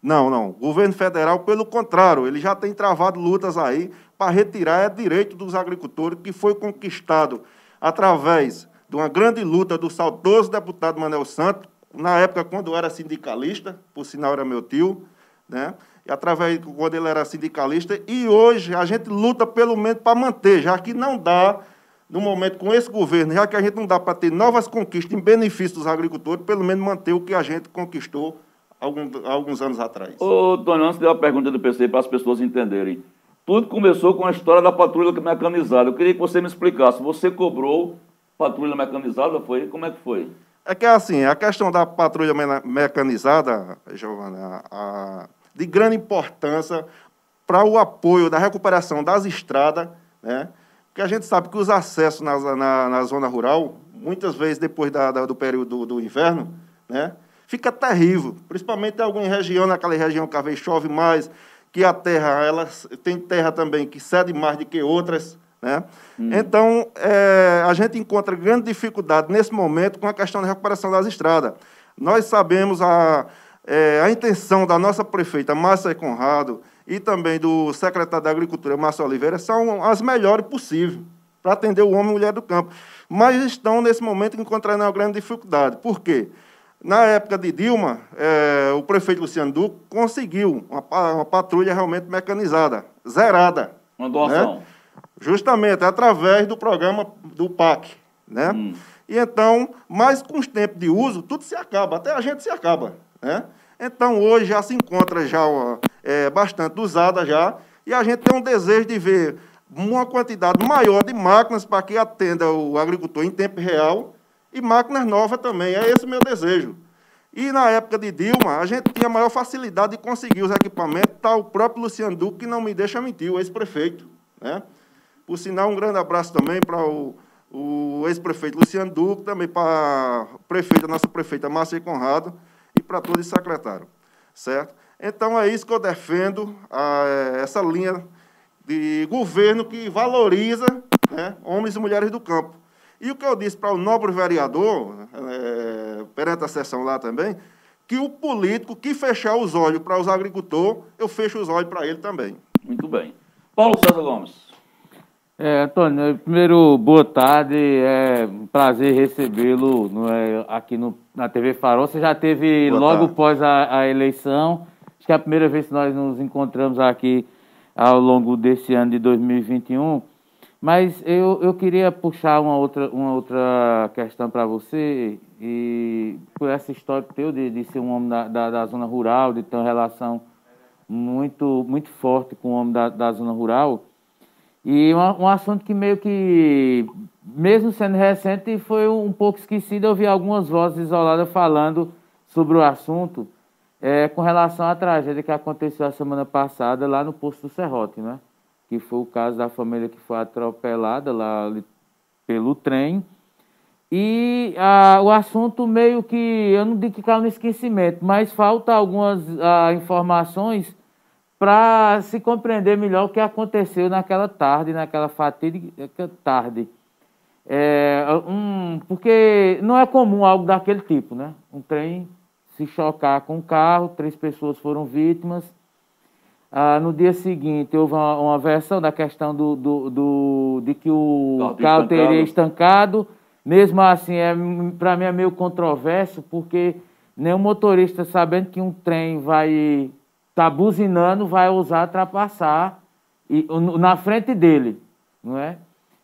Não, não. Governo federal, pelo contrário, ele já tem travado lutas aí para retirar é direito dos agricultores que foi conquistado através de uma grande luta do saudoso deputado Manuel Santos, na época quando era sindicalista, por sinal era meu tio, né? E através quando ele era sindicalista, e hoje a gente luta pelo menos para manter, já que não dá, no momento com esse governo, já que a gente não dá para ter novas conquistas em benefício dos agricultores, pelo menos manter o que a gente conquistou alguns, alguns anos atrás. Ô, Tony, antes de uma pergunta do PC para as pessoas entenderem. Tudo começou com a história da patrulha mecanizada. Eu queria que você me explicasse. Você cobrou patrulha mecanizada, foi? Como é que foi? É que assim, a questão da patrulha mecanizada, Giovana, a, de grande importância para o apoio da recuperação das estradas, né? Porque a gente sabe que os acessos na, na, na zona rural, muitas vezes depois da, da, do período do, do, inverno, né? Fica terrível, principalmente em alguma região, naquela região que às vezes chove mais, que a terra, ela tem terra também que cede mais do que outras, né? Hum. Então, é, a gente encontra grande dificuldade nesse momento com a questão da recuperação das estradas. Nós sabemos a, é, a intenção da nossa prefeita, Márcia Conrado, e também do secretário da Agricultura, Márcio Oliveira, são as melhores possíveis para atender o homem e mulher do campo. Mas estão, nesse momento, encontrando uma grande dificuldade. Por quê? Na época de Dilma, é, o prefeito Luciano Duque conseguiu uma, uma, patrulha realmente mecanizada, zerada. Uma doação. Né? Justamente, através do programa do PAC. Né? Hum. E então, mas com os tempos de uso, tudo se acaba, até a gente se acaba. Né? Então, hoje já se encontra já é, bastante usada já, e a gente tem um desejo de ver uma quantidade maior de máquinas para que atenda o agricultor em tempo real e máquinas novas também. É esse o meu desejo. E na época de Dilma, a gente tinha maior facilidade de conseguir os equipamentos, está o próprio Luciano Duque, que não me deixa mentir, o ex-prefeito. Né? Por sinal, um grande abraço também para o, o ex-prefeito Luciano Duque, também para a prefeita, nossa prefeita Márcia Conrado, e para todos os secretários. Certo? Então, é isso que eu defendo, a, essa linha de governo que valoriza né, homens e mulheres do campo. E o que eu disse para o nobre vereador, é, perante a sessão lá também, que o político que fechar os olhos para os agricultores, eu fecho os olhos para ele também. Muito bem. Paulo César Gomes. É, Antônio, primeiro, boa tarde. É um prazer recebê-lo é, aqui no, na TV Farol. Você já teve boa logo tarde. após a, a, eleição. Acho que é a primeira vez que nós nos encontramos aqui ao longo desse ano de 2021. Mas eu, eu queria puxar uma outra, uma outra questão para você, e por essa história teu de, de ser um homem da, da, da, zona rural, de ter uma relação muito, muito forte com o homem da, da zona rural, e um, um assunto que meio que, mesmo sendo recente, foi um pouco esquecido. Eu vi algumas vozes isoladas falando sobre o assunto é, com relação à tragédia que aconteceu a semana passada lá no posto do Serrote, né? que foi o caso da família que foi atropelada lá pelo trem. E o assunto meio que, eu não digo que caiu no esquecimento, mas falta algumas ah, informações para se compreender melhor o que aconteceu naquela tarde, naquela fatídica tarde. É, um, porque não é comum algo daquele tipo, né? Um trem se chocar com um carro, três pessoas foram vítimas, ah, no dia seguinte, houve uma, uma versão da questão do, do, do de que o carro teria estancado. Mesmo assim, é, para mim é meio controverso, porque nenhum motorista, sabendo que um trem vai estar tá buzinando, vai ousar ultrapassar e, na frente dele, não é?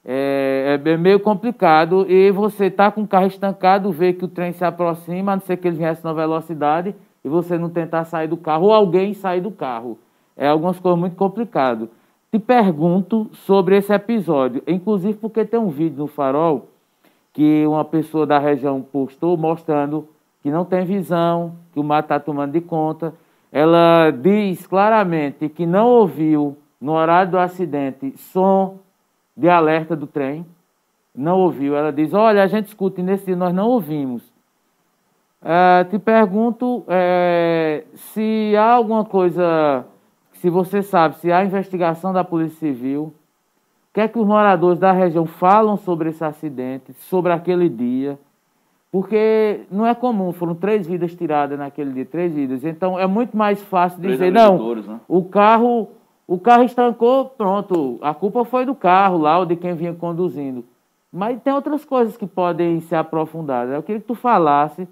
É, é meio complicado e você está com o carro estancado, vê que o trem se aproxima, a não ser que ele viesse na velocidade, e você não tentar sair do carro, ou alguém sair do carro é algumas coisas muito complicadas. Te pergunto sobre esse episódio, inclusive porque tem um vídeo no Farol que uma pessoa da região postou mostrando que não tem visão, que o mato está tomando de conta. Ela diz claramente que não ouviu, no horário do acidente, som de alerta do trem. Não ouviu. Ela diz: Olha, a gente escuta e nesse dia nós não ouvimos. É, te pergunto é, se há alguma coisa se você sabe se há investigação da Polícia Civil, o que é que os moradores da região falam sobre esse acidente, sobre aquele dia, porque não é comum, foram três vidas tiradas naquele dia, três vidas. Então é muito mais fácil três dizer, não, né? o carro, o carro estancou, pronto, a culpa foi do carro lá ou de quem vinha conduzindo. Mas tem outras coisas que podem ser aprofundadas. Eu queria que tu falasse,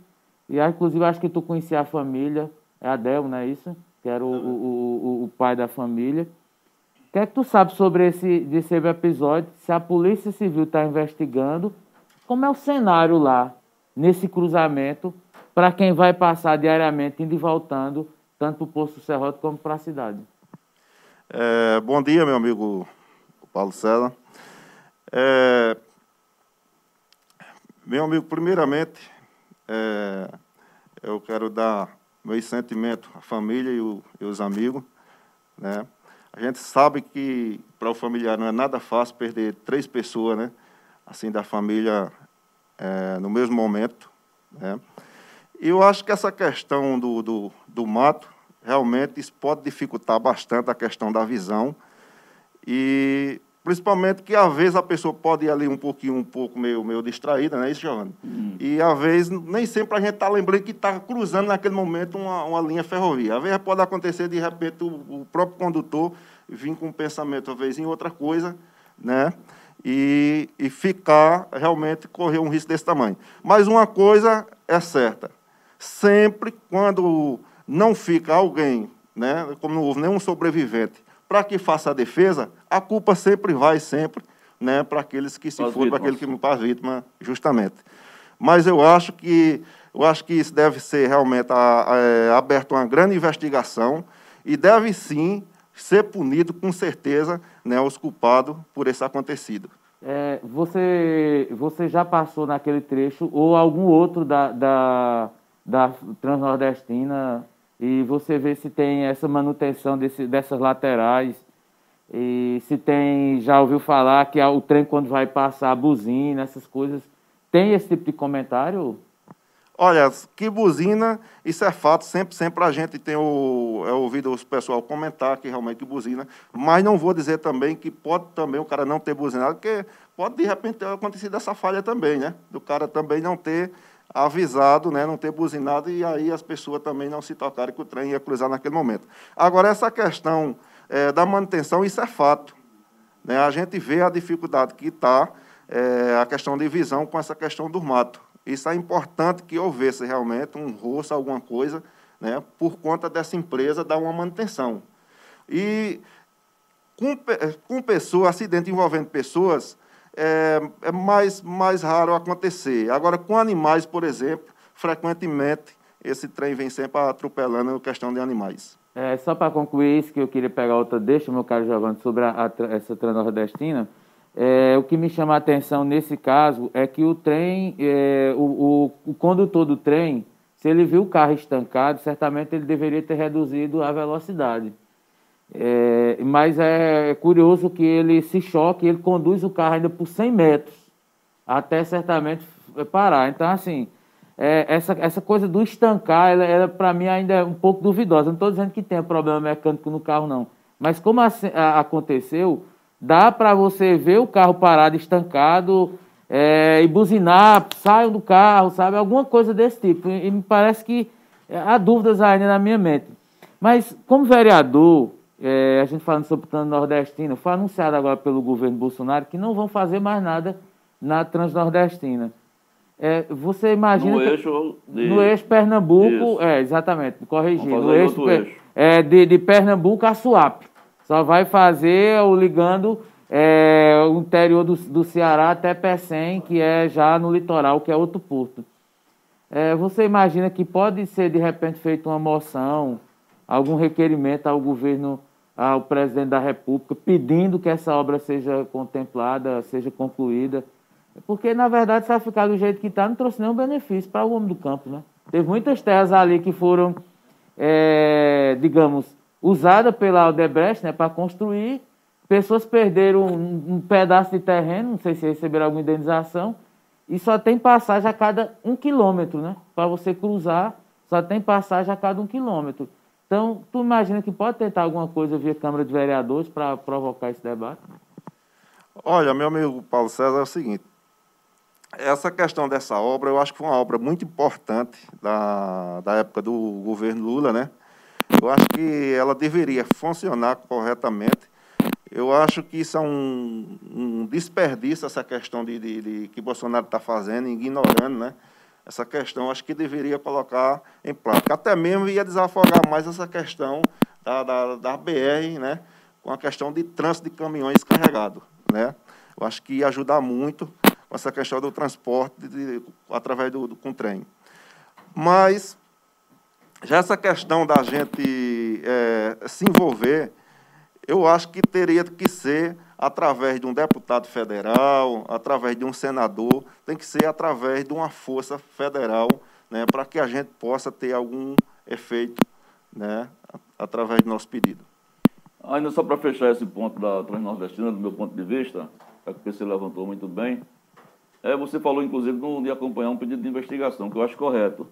e inclusive acho que tu conhecia a família, é Adel, não é isso? Que era o, o, o, o pai da família. O que é que tu sabe sobre esse, desse episódio? Se a Polícia Civil está investigando, como é o cenário lá, nesse cruzamento, para quem vai passar diariamente, indo e voltando, tanto para o Posto Serrote como para a cidade? É, bom dia, meu amigo Paulo César. É, meu amigo, primeiramente, é, eu quero dar meu sentimento à família e, o, e os amigos. Né? A gente sabe que para o familiar não é nada fácil perder três pessoas, né? assim, da família é, no mesmo momento. Né? E eu acho que essa questão do, do, do mato, realmente, isso pode dificultar bastante a questão da visão. E Principalmente que, às vezes, a pessoa pode ir ali um pouquinho, um pouco meio, meio distraída, não é isso, Giovanni? Uhum. E, às vezes, nem sempre a gente está lembrando que está cruzando naquele momento uma, uma linha ferrovia. Às vezes pode acontecer, de repente, o, o próprio condutor vir com um pensamento, às vezes, em outra coisa, né? E, e ficar, realmente, correr um risco desse tamanho. Mas uma coisa é certa. Sempre quando não fica alguém, né? Como não houve nenhum sobrevivente, para que faça a defesa, a culpa sempre vai, sempre, né, para aqueles que se foram, para aquele que para a vítima, justamente. Mas eu acho que eu acho que isso deve ser realmente a, a, é, aberto uma grande investigação e deve sim ser punido com certeza né, os culpados por esse acontecido. É, você, você já passou naquele trecho ou algum outro da, da, da Transnordestina e você vê se tem essa manutenção desse, dessas laterais e se tem, já ouviu falar que o trem quando vai passar buzina, essas coisas, tem esse tipo de comentário? Olha, que buzina, isso é fato, sempre, sempre a gente tem o, é ouvido o pessoal comentar que realmente que buzina, mas não vou dizer também que pode também o cara não ter buzinado, porque pode de repente ter acontecido essa falha também, né? Do cara também não ter avisado, né, não ter buzinado, e aí as pessoas também não se tocaram que o trem ia cruzar naquele momento. Agora, essa questão é, da manutenção, isso é fato. Né? A gente vê a dificuldade que está é, a questão de visão com essa questão do mato. Isso é importante que houvesse realmente um rosto, alguma coisa, né, por conta dessa empresa dar uma manutenção. E com, com acidente envolvendo pessoas, é, é mais, mais raro acontecer. Agora, com animais, por exemplo, frequentemente esse trem vem sempre atropelando a questão de animais. É, só para concluir isso, que eu queria pegar outra deixa, meu caro Giovanni, sobre a, a, essa transnordestina. É, o que me chama a atenção nesse caso é que o trem, é, o, o, o, condutor do trem, se ele viu o carro estancado, certamente ele deveria ter reduzido a velocidade. É, mas é curioso que ele se choque, ele conduz o carro ainda por 100 metros, até certamente parar. Então, assim, é, essa, essa coisa do estancar, ela, ela para mim ainda é um pouco duvidosa. Não estou dizendo que tenha problema mecânico no carro, não. Mas como a, aconteceu, dá para você ver o carro parado, estancado, é, e buzinar, saiam do carro, sabe? Alguma coisa desse tipo. E, e me parece que há dúvidas ainda na minha mente. Mas, como vereador, é, a gente falando sobre o plano nordestino, foi anunciado agora pelo governo Bolsonaro que não vão fazer mais nada na Transnordestina. É, você imagina. No eixo, de... no eixo Pernambuco, Isso. é, exatamente, corrigir. No eixo, eixo. É, de, de Pernambuco a Suape. Só vai fazer o ligando é, o interior do, do Ceará até Pecém, que é já no litoral, que é outro porto. É, você imagina que pode ser, de repente, feita uma moção, algum requerimento ao governo ao presidente da República pedindo que essa obra seja contemplada, seja concluída. Porque, na verdade, se ela ficar do jeito que está, não trouxe nenhum benefício para o homem do campo. Né? Teve muitas terras ali que foram, é, digamos, usadas pela Aldebrecht né, para construir. Pessoas perderam um, um, pedaço de terreno, não sei se receberam alguma indenização, e só tem passagem a cada um quilômetro, né? Para você cruzar, só tem passagem a cada um quilômetro. Então, tu imagina que pode tentar alguma coisa via Câmara de Vereadores para provocar esse debate? Olha, meu amigo Paulo César, é o seguinte. Essa questão dessa obra, eu acho que foi uma obra muito importante da, da época do governo Lula, né? Eu acho que ela deveria funcionar corretamente Eu acho que isso é um, um desperdício, essa questão de, de, de que Bolsonaro está fazendo, ignorando, né? Essa questão, acho que deveria colocar em prática. Até mesmo ia desafogar mais essa questão da, da, da BR, né? Com a questão de trânsito de caminhões carregados, né? Eu acho que ia ajudar muito com essa questão do transporte de, através do, do, com trem. Mas, já essa questão da gente é, se envolver eu acho que teria que ser através de um deputado federal, através de um senador, tem que ser através de uma força federal, né, para que a gente possa ter algum efeito né, através do nosso pedido. Ainda só para fechar esse ponto da Transnordestina, do meu ponto de vista, que o PC levantou muito bem, é, você falou, inclusive, de acompanhar um pedido de investigação, que eu acho correto.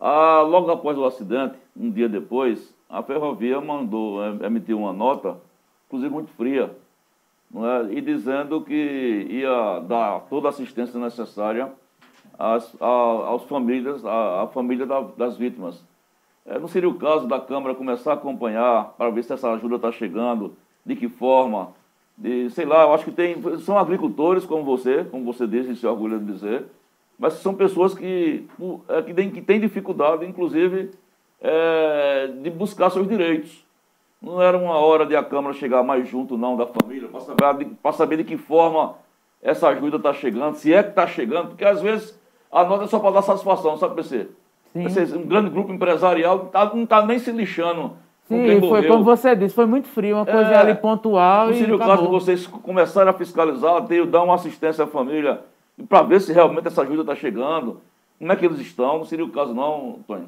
Ah, logo após o acidente, um dia depois, a ferrovia mandou, é, emitiu uma nota, inclusive muito fria, é? e dizendo que ia dar toda a assistência necessária às, a, aos famílias, à, à família da, das vítimas. É, não seria o caso da Câmara começar a acompanhar para ver se essa ajuda está chegando, de que forma, de, sei lá, eu acho que tem, são agricultores como você, como você disse se orgulha de dizer, mas são pessoas que, é, que, têm, que têm dificuldade, inclusive, é, de buscar seus direitos. Não era uma hora de a Câmara chegar mais junto, não, da família, para saber, saber de que forma essa ajuda está chegando, se é que está chegando, porque às vezes a nota é só para dar satisfação, sabe, PC? Sim. Um grande grupo empresarial tá, não está nem se lixando. Sim, foi como você disse, foi muito frio, uma coisa é, ali pontual. Não seria o caso de vocês começarem a fiscalizar, ter, dar uma assistência à família, para ver se realmente essa ajuda está chegando. Como é que eles estão? Não seria o caso, não, Tony?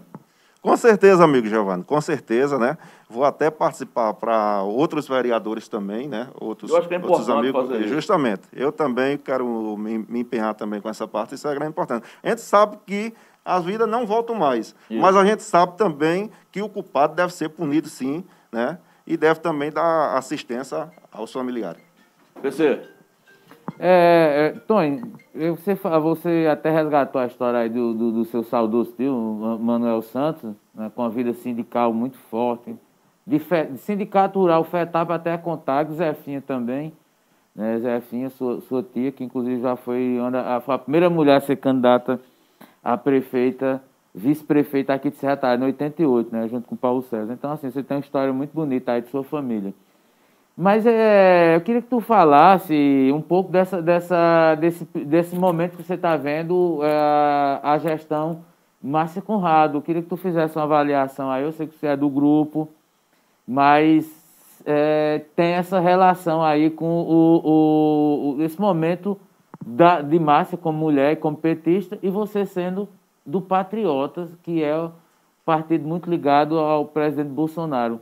Com certeza, amigo Giovanni, com certeza, né? Vou até participar para outros vereadores também, né? Outros, eu acho que é importante amigos, fazer Justamente. Isso. Eu também quero me, me, empenhar também com essa parte, isso é grande importante. A gente sabe que as vidas não voltam mais, isso. mas a gente sabe também que o culpado deve ser punido sim, né? E deve também dar assistência aos familiares. PC, é, é, Tony, você, você até resgatou a história aí do, do, do seu saudoso tio, Manuel Santos, né, com a vida sindical muito forte. De, fe, de sindicato rural, FETAP até Contag, Zefinha também. Né, Zefinha, sua, sua tia, que inclusive já foi, a, foi a primeira mulher a ser candidata a prefeita, vice-prefeita aqui de Serra Talha, em 88, né, junto com Paulo César. Então, assim, você tem uma história muito bonita aí de sua família. Mas é, eu queria que tu falasse um pouco dessa, dessa, desse, desse momento que você está vendo é, a gestão Márcia Conrado. Eu queria que tu fizesse uma avaliação aí. Eu sei que você é do grupo, mas é, tem essa relação aí com o, o, esse momento da, de Márcia como mulher e como petista e você sendo do Patriotas, que é um partido muito ligado ao presidente Bolsonaro.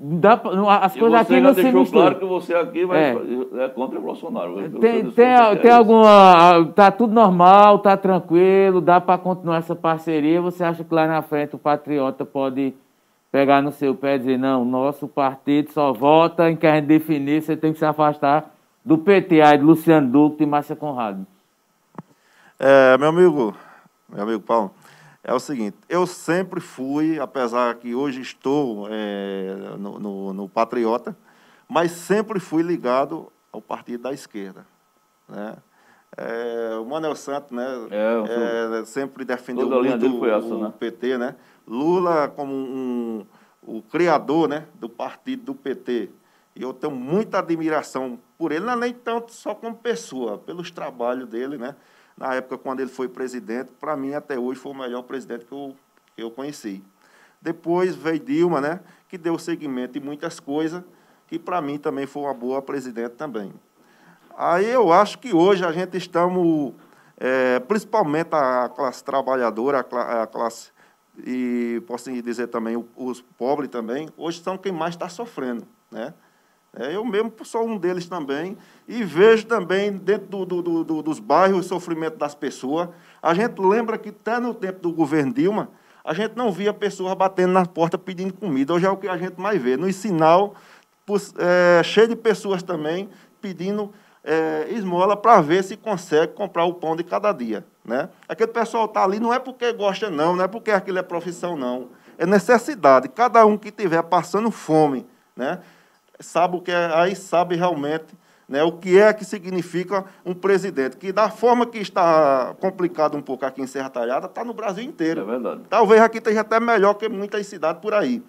Dá, as e coisas aqui não se deixou claro que você aqui vai, é. é contra o Bolsonaro. Tem, tem, tem alguma. Tá tudo normal, tá tranquilo, dá para continuar essa parceria. Você acha que lá na frente o patriota pode pegar no seu pé e dizer, não, nosso partido só vota em que a gente definir, você tem que se afastar do PT, aí, de Luciano Duque e Márcia Conrado. É, meu amigo, meu amigo Paulo, é o seguinte, eu sempre fui, apesar que hoje estou é, no, no, no, Patriota, mas sempre fui ligado ao partido da esquerda. Né? É, o Manuel Santos né, é, é sempre defendeu muito essa, o né? PT. Né? Lula como um, o criador né, do partido do PT. E eu tenho muita admiração por ele, não é nem tanto só como pessoa, pelos trabalhos dele, né? Na época quando ele foi presidente, para mim até hoje foi o melhor presidente que eu, que eu conheci. Depois veio Dilma, né, que deu seguimento em muitas coisas, que para mim também foi uma boa presidente também. Aí eu acho que hoje a gente estamos, é, principalmente a classe trabalhadora, a classe, e posso dizer também os pobres também, hoje são quem mais está sofrendo, né? É, eu mesmo sou um deles também e vejo também dentro do, do, do, dos bairros o sofrimento das pessoas. A gente lembra que até no tempo do governo Dilma, a gente não via pessoas batendo na porta pedindo comida. Hoje é o que a gente mais vê. No sinal, é, cheio de pessoas também pedindo é, esmola para ver se consegue comprar o pão de cada dia. Né? Aquele pessoal está ali não é porque gosta, não, não é porque aquilo é profissão, não. É necessidade. Cada um que estiver passando fome, né? Sabe o que é, aí sabe realmente né, o que é que significa um presidente, que da forma que está complicado um pouco aqui em Serra Talhada, está no Brasil inteiro. É verdade. Talvez aqui esteja até melhor que muitas cidades por aí.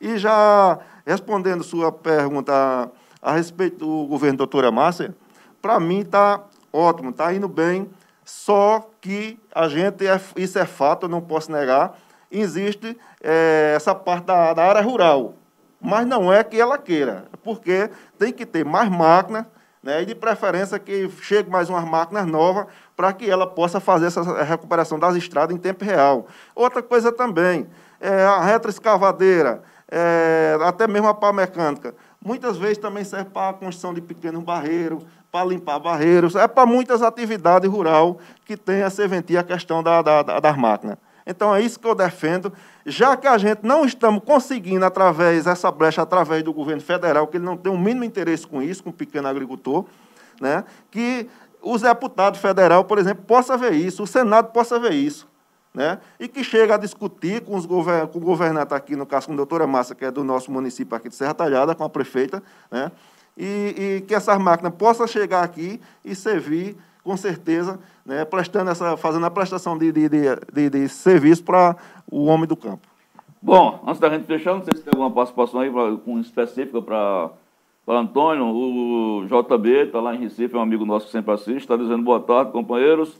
E já respondendo sua pergunta a respeito do governo doutora Márcia, para mim está ótimo, está indo bem, só que a gente, é, isso é fato, eu não posso negar, existe é, essa parte da, da área rural, mas não é que ela queira, porque tem que ter mais máquinas, né, e de preferência que chegue mais umas máquinas novas para que ela possa fazer essa recuperação das estradas em tempo real. Outra coisa também, é a retroescavadeira, é, até mesmo a pá mecânica. Muitas vezes também serve para a construção de pequenos barreiros, para limpar barreiros, é para muitas atividades rural que tem a serventia a questão da, da, das máquinas. Então é isso que eu defendo, já que a gente não estamos conseguindo, através dessa brecha, através do governo federal, que ele não tem o mínimo interesse com isso, com o pequeno agricultor, né, que os deputados federal, por exemplo, possa ver isso, o Senado possa ver isso. Né, e que chegue a discutir com, os govern com o governante aqui, no caso com a doutora Massa, que é do nosso município aqui de Serra Talhada, com a prefeita, né, e, e que essas máquinas possam chegar aqui e servir com certeza, né, prestando essa, fazendo a prestação de, de, de, de serviço para o homem do campo. Bom, antes da gente fechar, não sei se tem alguma participação aí pra, com específica para Antônio. O JB está lá em Recife, é um amigo nosso que sempre assiste, está dizendo boa tarde, companheiros.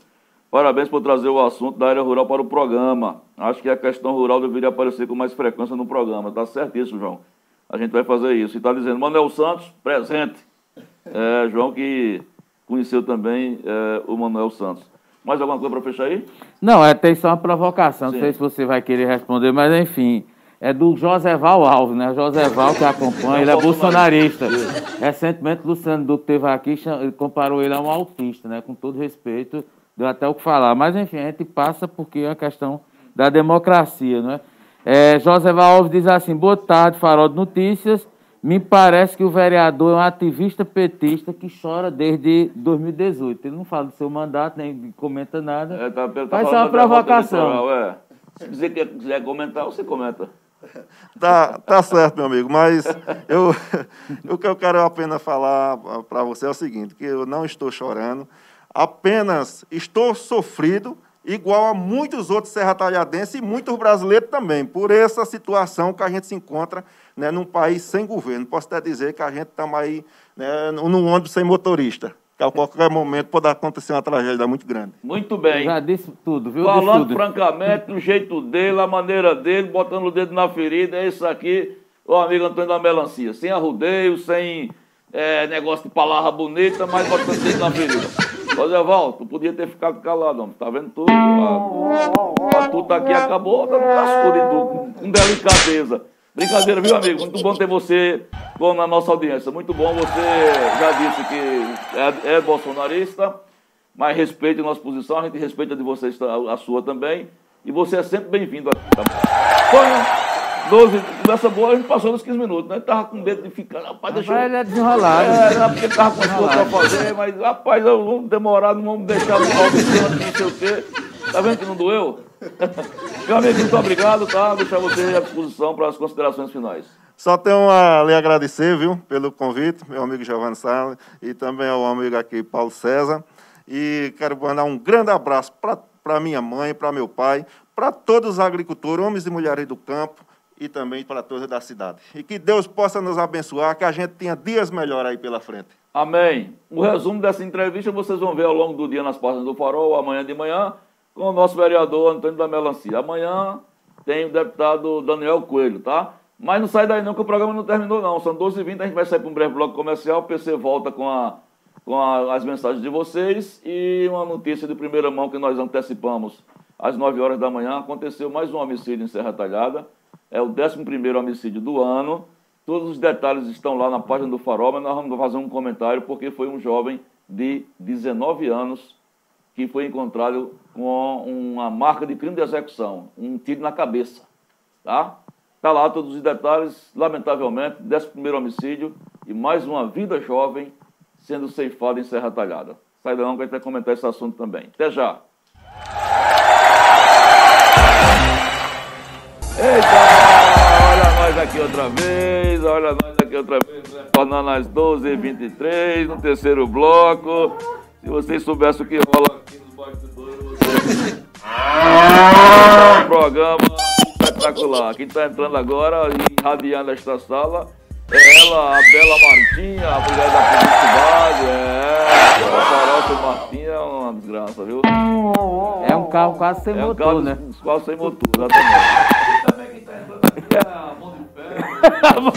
Parabéns por trazer o assunto da área rural para o programa. Acho que a questão rural deveria aparecer com mais frequência no programa. Está certíssimo, João. A gente vai fazer isso. E está dizendo, Manuel Santos, presente. É, João que conheceu também é, o Manuel Santos. Mais alguma coisa para fechar aí? Não, é tem só uma provocação. Sim. Não sei se você vai querer responder, mas enfim. É do Joseval Alves, né? Joseval que acompanha, ele é bolsonarista. Recentemente, Luciano Duque esteve aqui e comparou ele a um autista, né? Com todo respeito, deu até o que falar. Mas, enfim, a gente passa porque é a questão da democracia, né? É, Joseval Alves diz assim, boa tarde, Farol de Notícias. Me parece que o vereador é um ativista petista que chora desde 2018. Ele não fala do seu mandato, nem comenta nada. É, tá, tá Faz uma provocação. É. Se quiser, quiser comentar, você comenta. Tá, tá certo, meu amigo, mas eu, o que eu quero apenas falar para você é o seguinte, que eu não estou chorando, apenas estou sofrido igual a muitos outros serratalhadenses e muitos brasileiros também, por essa situação que a gente se encontra né, num país sem governo. Posso até dizer que a gente está aí né, num ônibus sem motorista. Que a qualquer momento pode acontecer uma tragédia muito grande. Muito bem. Já disse tudo, viu? Falando tudo. francamente, do jeito dele, a maneira dele, botando o dedo na ferida, é isso aqui, o amigo Antônio da Melancia. Sem arrudeio, sem é, negócio de palavra bonita, mas botando o dedo na ferida. Val, tu podia ter ficado calado, homem. Tá vendo tudo? A, a tuta aqui acabou dando cascudo em tu, com delicadeza. Brincadeira, viu, amigo? Muito bom ter você bom na nossa audiência. Muito bom. Você já disse que é, é bolsonarista, mas respeite a nossa posição. A gente respeita de vocês a sua também. E você é sempre bem-vindo aqui, tá bom? 12, conversa boa, a gente passou nos 15 minutos, né? Tava com medo de ficar, rapaz, deixa eu... ele é desenrolado. É, não, porque tava com coisas pra fazer, mas, rapaz, vamos demorar, não vamos deixar mal não sei o quê. Tá vendo que não doeu? Meu amigo, muito obrigado, tá? Deixar você à disposição para as considerações finais. Só tenho a lhe agradecer, viu, pelo convite, meu amigo Giovanni Salles, e também ao amigo aqui, Paulo César. E quero mandar um grande abraço para minha mãe, para meu pai, para todos os agricultores, homens e mulheres do campo, e também para todos da cidade. E que Deus possa nos abençoar, que a gente tenha dias melhores aí pela frente. Amém. O resumo dessa entrevista vocês vão ver ao longo do dia nas páginas do Farol, amanhã de manhã, com o nosso vereador Antônio da Melancia. Amanhã tem o deputado Daniel Coelho, tá? Mas não sai daí não, que o programa não terminou não. São 12h20, a gente vai sair para um breve bloco comercial, o PC volta com, a, com a, as mensagens de vocês e uma notícia de primeira mão que nós antecipamos às 9 horas da manhã. Aconteceu mais um homicídio em Serra Talhada é o 11 homicídio do ano. Todos os detalhes estão lá na página do Farol, mas nós vamos fazer um comentário porque foi um jovem de 19 anos que foi encontrado com uma marca de crime de execução, um tiro na cabeça. Tá? Está lá todos os detalhes, lamentavelmente, 11 homicídio e mais uma vida jovem sendo ceifada em Serra Talhada. Daí, que a gente vai comentar esse assunto também. Até já! Eita! Olha nós aqui outra vez, olha nós aqui outra vez, tornando às 12h23, no terceiro bloco. Se vocês soubessem o que rola um programa espetacular. Quem está entrando agora e irradiando esta sala é ela, a Bela Martinha, a mulher da publicidade, é. A Farofa Martinha é uma desgraça, viu? É um carro quase sem é um motor, carro né? Quase sem motor, exatamente. E também quem está entrando aqui é a mão de ferro.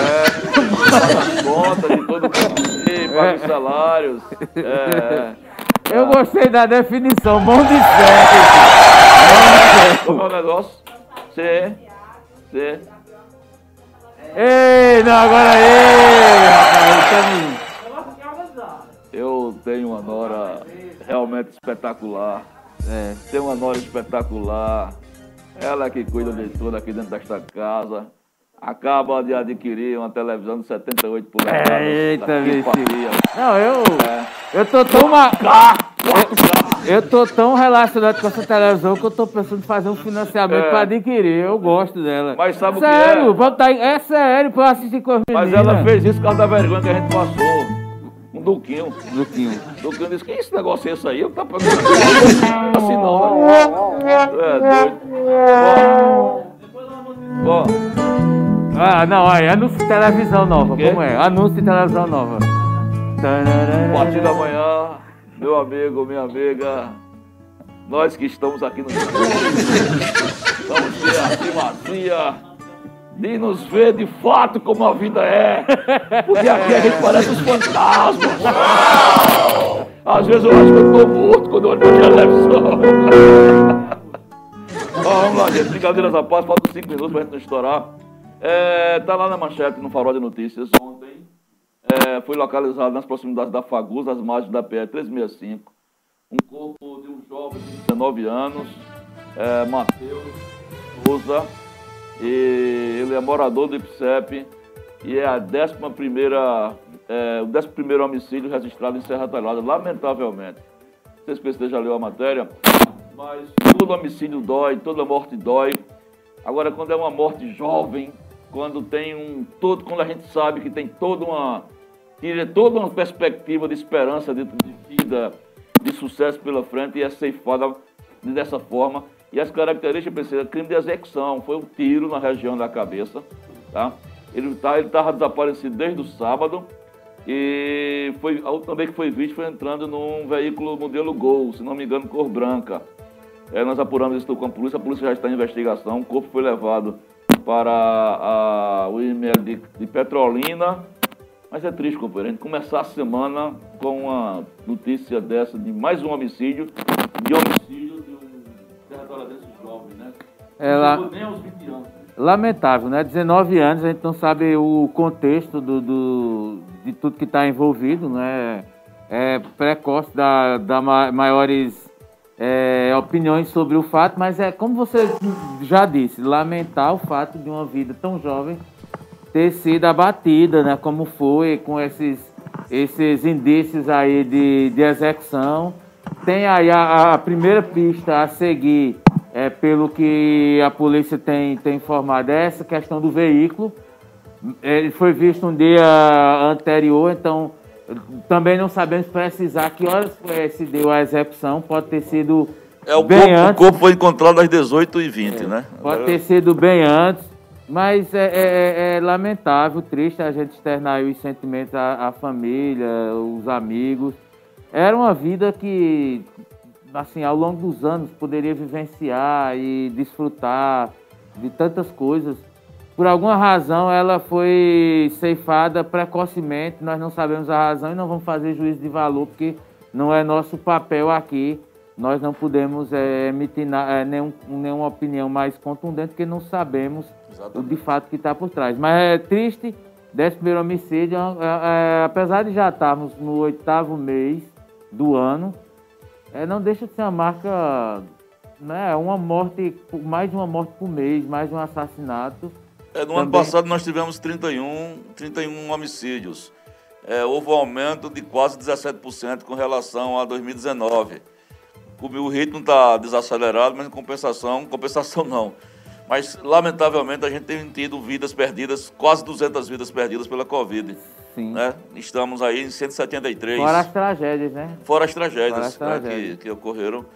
é, contas de todo mundo, paga os salários. É. Eu gostei da definição, mão de ferro. Como é o negócio? C, C. Ei, não, agora ei, rapaz, Eu tenho uma nora realmente espetacular. É. Tenho uma nora espetacular. Ela é que cuida de tudo aqui dentro desta casa. Acaba de adquirir uma televisão de 78 polegadas. Eita, bicho. Papia. Não, eu. É. Eu tô tão. Ma... Eu, eu tô tão relacionado com essa televisão que eu tô pensando em fazer um financiamento É. pra adquirir. Eu gosto dela. Mas sabe o que sério, é? tá... é sério, pra eu assistir com as Mas meninas. ela fez isso por causa da vergonha que a gente passou. Um Duquinho. Duquinho. Duquinho disse, que esse negócio é esse aí? Eu tá pagando assim não, né? É doido. Bom, bom, Ah, não, aí, anúncio de televisão nova. Quê? Como é? Anúncio de televisão nova. a partir da manhã, meu amigo, minha amiga, nós que estamos aqui no estúdio, vamos ter a primazia de nos ver de fato como a vida é. Porque aqui a gente parece os fantasmas. Às vezes eu acho que eu tô morto quando eu olho pra televisão. Ó, vamos lá, gente. Brincadeiras à parte, faltam cinco minutos pra gente não estourar. É, tá lá na manchete, no Farol de Notícias, ontem. É, foi localizado nas proximidades da Fagus, às margens da PR 365, um corpo de um jovem de 19 anos, é, Matheus e ele é morador do IPSEP e é a 11 primeira, é, o 11 primeiro homicídio registrado em Serra Talhada, lamentavelmente. Não sei se você já leu a matéria, mas todo homicídio dói, toda morte dói. Agora, quando é uma morte jovem, quando tem um todo, quando a gente sabe que tem toda uma tira toda uma perspectiva de esperança, de, de vida, de sucesso pela frente e é ceifada dessa forma. E as características precisam crime de execução, foi um tiro na região da cabeça, tá? Ele tá, estava desaparecido desde o sábado e foi vez que foi visto foi entrando num veículo modelo Gol, se não me engano, cor branca. É, nós apuramos isso com a polícia, a polícia já está em investigação, o corpo foi levado para a, o IML de, de Petrolina, mas é triste, companheiro, a gente começar a semana com uma notícia dessa de mais um homicídio, de homicídio de um territorialense jovem, né? Ela- Não chegou nem aos 20 anos. Lamentável, né? 19 anos, a gente não sabe o contexto do, do- de tudo que está envolvido, né? É precoce da, da ma- maiores é, opiniões sobre o fato, mas é como você já disse, lamentar o fato de uma vida tão jovem ter sido abatida, né? Como foi, com esses, esses indícios aí de, de execução. Tem aí a, a primeira pista a seguir, é, pelo que a polícia tem, tem informado, é essa questão do veículo. Ele foi visto um dia anterior, então também não sabemos precisar que horas foi- se deu a execução. Pode ter sido É, o, bem corpo, o antes. corpo foi encontrado às 18h20, né? Pode ter sido bem antes, mas é, é- é lamentável, triste a gente externar os sentimentos à, à família, os amigos. Era uma vida que, assim, ao longo dos anos poderia vivenciar e desfrutar de tantas coisas. Por alguma razão ela foi ceifada precocemente, nós não sabemos a razão e não vamos fazer juízo de valor, porque não é nosso papel aqui. Nós não podemos eh, emitir na- eh, nenhum, nenhuma opinião mais contundente, porque não sabemos o de fato que está por trás. Mas é triste, desse primeiro homicídio, é, é, apesar de já estarmos no oitavo mês do ano, é, não deixa de ser uma marca, né, uma morte, mais de uma morte por mês, mais de um assassinato. É, no ano Também- passado nós tivemos 31, 31 homicídios. É, houve um aumento de quase 17% com relação a 2019. O, o ritmo está desacelerado, mas em compensação, compensação não. Mas, lamentavelmente, a gente tem tido vidas perdidas, quase 200 vidas perdidas pela Covid. Sim. Né? Estamos aí em 173. Fora as tragédias, né? Fora as tragédias, Fora as tragédias. Né, que, que ocorreram.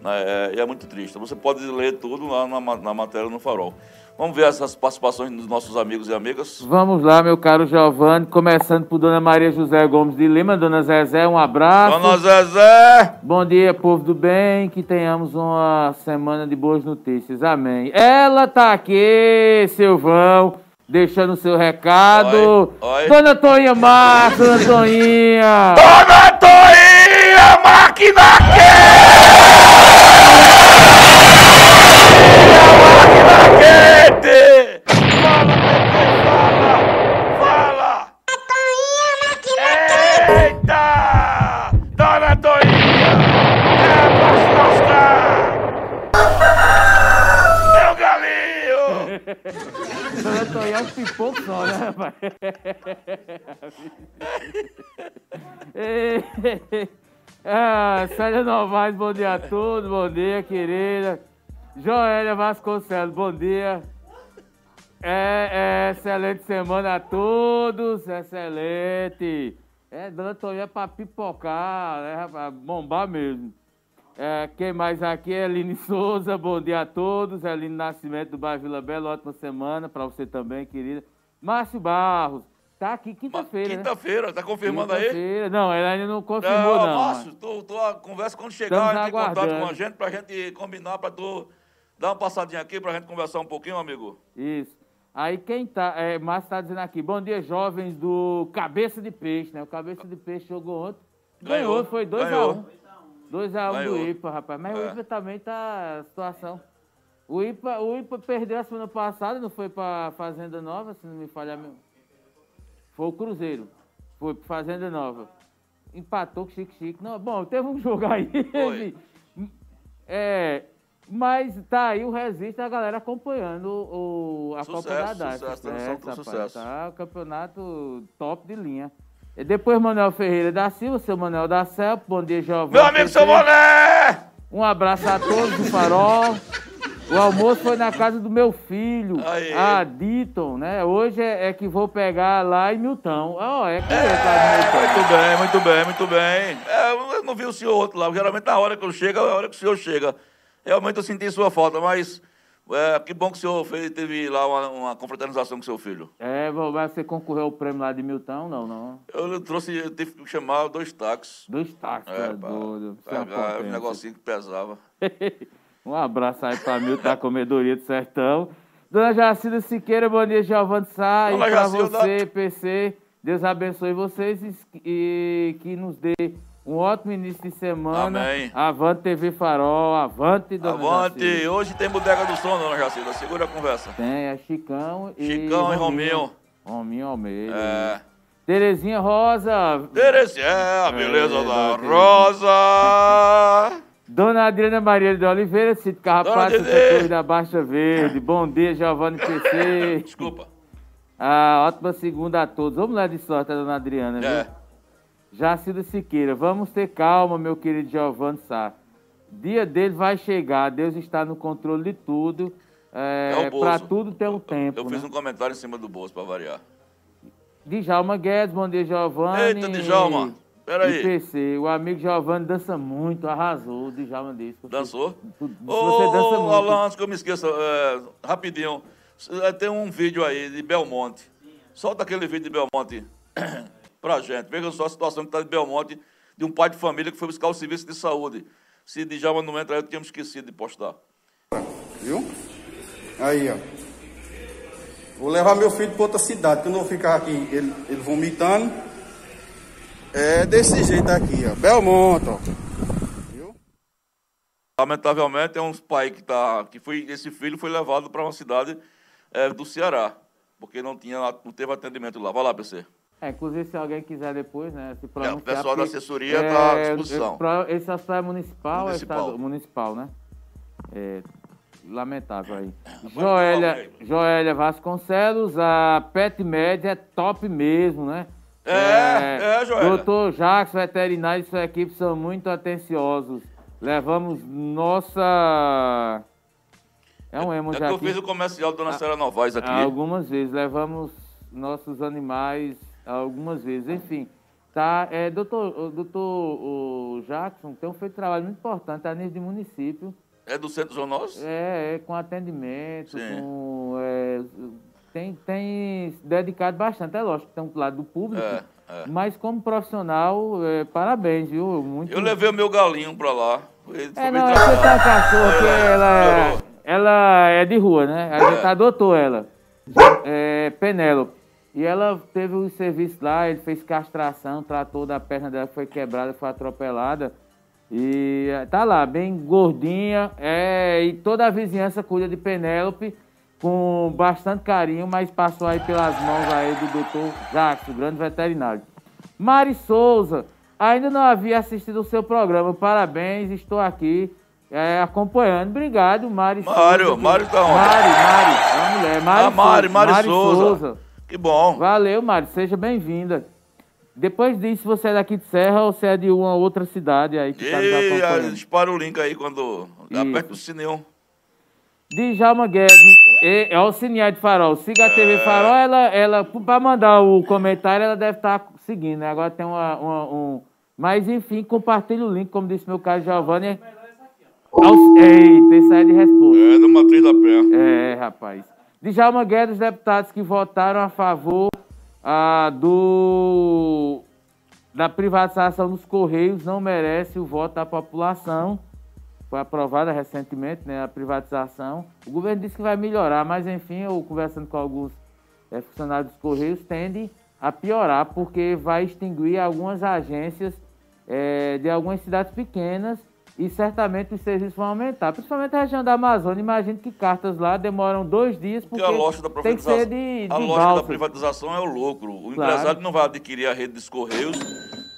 Né? É, e é muito triste. Você pode ler tudo lá na, na matéria no Farol. Vamos ver essas participações dos nossos amigos e amigas? Vamos lá, meu caro Giovanni, começando por Dona Maria José Gomes de Lima. Dona Zezé, um abraço. Dona Zezé! Bom dia, povo do bem, que tenhamos uma semana de boas notícias. Amém. Ela tá aqui, Silvão, deixando o seu recado. Oi, oi. Dona Toinha Marcos, Dona Toinha! Dona Toinha, máquina quente! quente! Galinho! Dona Toinha é um pipoco só, né, rapaz? ah, Célia Novaes, bom dia a todos, bom dia, querida. Joélia Vasconcelos, bom dia. É, é, excelente semana a todos, excelente. É, dona Toninha é pra pipocar, né, rapaz? Bombar mesmo. É, quem mais aqui é Eline Souza, bom dia a todos. Eline Nascimento do bairro Vila Bela, ótima semana para você também, querida. Márcio Barros, tá aqui quinta-feira. Né? Quinta-feira, né? tá confirmando quinta aí? Não, ela ainda não confirmou, não. não Márcio, tu, tu, a conversa quando chegar, entre em contato com a gente pra gente combinar pra tu Dá uma passadinha aqui para a gente conversar um pouquinho, amigo. Isso. Aí quem tá, é, Márcio está dizendo aqui, bom dia, jovens do Cabeça de Peixe, né? O Cabeça de Peixe jogou ontem. Ganhou, ganhou foi 2x1. 2x1 um. do IPA, rapaz. Mas é. o IPA também tá situação. O IPA, o IPA perdeu a semana passada, não foi para Fazenda Nova, se não me falhar. Foi o Cruzeiro. Foi para Fazenda Nova. Empatou com Chique Chique. Não, bom, teve um jogo aí. Foi. é, mas tá aí o registro a galera acompanhando o, a sucesso, Copa da DAS. Sucesso, é, sucesso. Tá o campeonato top de linha. Depois Manuel Ferreira da Silva, seu Manuel da Celpa, bom dia, Giovanni. Meu amigo, seu Mané! Um abraço a todos do Farol. O almoço foi na casa do meu filho, Aí. a Diton, né? Hoje é, é, que vou pegar lá em Milton. Oh, é que é, é Muito bem, muito bem, muito bem. É, eu não vi o senhor outro lá. Geralmente na hora que eu chego, é a hora que o senhor chega. Realmente eu senti sua falta, mas é, que bom que o senhor fez, teve lá uma, uma confraternização com seu filho. É, você concorreu ao prêmio lá de Milton, não, não? Eu trouxe, eu tive que chamar dois táxis. Dois táxis, é, é doido. Pegar, um negocinho que pesava. um abraço aí pra Milton da Comedoria do Sertão. Dona Jacilda Siqueira, bom dia, Giovanni Sá. E pra você, PC, Deus abençoe vocês e, e que nos dê um ótimo início de semana. Amém. Avante TV Farol, avante, dona Avante. Jacilda. Hoje tem Bodega do Som, dona Jacilda. Segura a conversa. Tem, é Chicão e Chicão e Rominho. Rominho Almeida. É. Terezinha Rosa. Terezinha, é, a beleza é, da Rosa. Dona Adriana Maria de Oliveira, Cito Carrapato, setor da Baixa Verde. Bom dia, Giovanni PC. Desculpa. Ah, ótima segunda a todos. Vamos lá de sorte, dona Adriana. É. Jacilda Siqueira, vamos ter calma, meu querido Giovanni Sá. Dia dele vai chegar, Deus está no controle de tudo. É, é para tudo tem um tempo. Eu, eu fiz né? um comentário em cima do bolso para variar. Djalma Guedes, bom dia, Giovanni. Eita, Djalma, peraí. PC, o amigo Giovanni dança muito, arrasou, o Djalma disse. Dançou? Tu, você Ô, dança muito. Alan, antes que eu me esqueça, é, rapidinho, é, tem um vídeo aí de Belmonte. Solta aquele vídeo de Belmonte para a gente. Veja só a situação que está de Belmonte, de um pai de família que foi buscar o serviço de saúde. Se Djalma não entra eu tínhamos esquecido de postar. Viu? Aí, ó. Vou levar meu filho para outra cidade, que eu não vou ficar aqui, ele, ele vomitando. É desse jeito aqui, ó. Belmonte, ó. Viu? Lamentavelmente, é um pai que tá. Que foi, esse filho foi levado para uma cidade é, do Ceará, porque não, tinha, não teve atendimento lá. Vai lá, PC. É, inclusive, se alguém quiser depois, né, se pronunciar... É, o pessoal da assessoria está é, à disposição. Esse hospital é municipal, municipal. É estado, municipal, né? É, lamentável aí. Joélia, Joélia Vasconcelos, a Pet Med é top mesmo, né? É, é, é Joélia. Doutor Jacques, veterinário e sua equipe são muito atenciosos. Levamos nossa É um emo é já. que eu fiz o comercial da Dona Senhora Novaes aqui. Algumas vezes. Levamos nossos animais algumas vezes. Enfim, tá, é, doutor, doutor Jackson tem feito um trabalho muito importante a nível de município. É do Centro Zoonose? É, é com atendimento, com, é, tem, tem dedicado bastante. É lógico tem um lado do público, É, é. mas como profissional, é, parabéns, viu? Muito... Eu levei o meu galinho pra lá. É, não, tratado. tem uma cachorra que ela é, ela é de rua, né? A gente É. adotou ela. É, Penélope. E ela teve um serviço lá, ele fez castração, tratou da perna dela, foi quebrada, foi atropelada. E eh, tá lá, bem gordinha. É, e toda a vizinhança cuida de Penélope com bastante carinho, mas passou aí pelas mãos aí do doutor o grande veterinário. Mari Souza, ainda não havia assistido o seu programa. Parabéns, estou aqui é, acompanhando. Obrigado, Mari Mário, Souza. Mário tá onde? Mari, Mari, é uma mulher. Mari Ah, Mari, Souza, Mari Souza. Que bom. Valeu, Mari, seja bem-vinda. Depois disso, você é daqui de Serra ou você é de uma outra cidade aí que está nos E aí, acompanhando? dispara o link aí quando Isso. aperta o sininho. Djalma Guedes, e- é o Cinear de Farol. Siga a TV Farol, ela, ela para mandar o comentário, ela deve estar seguindo, né? Agora tem uma, uma- um... Mas, enfim, compartilhe o link, como disse meu caro Giovanni. Aos... Eita, esse aí é de resposta. É, do Matriz da Pé. É, rapaz. Djalma Guedes, os deputados que votaram a favor ah, do da privatização dos Correios não merece o voto da população. Foi aprovada recentemente né, a privatização. O governo disse que vai melhorar, mas enfim, eu conversando com alguns eh, funcionários dos Correios, tende a piorar, porque vai extinguir algumas agências eh, de algumas cidades pequenas e certamente os serviços vão aumentar. Principalmente a região da Amazônia. Imagino que cartas lá demoram dois dias, porque Porque a lógica da tem que privatização, ser de, de a lógica da privatização é o lucro. O Claro. empresário não vai adquirir a rede dos Correios,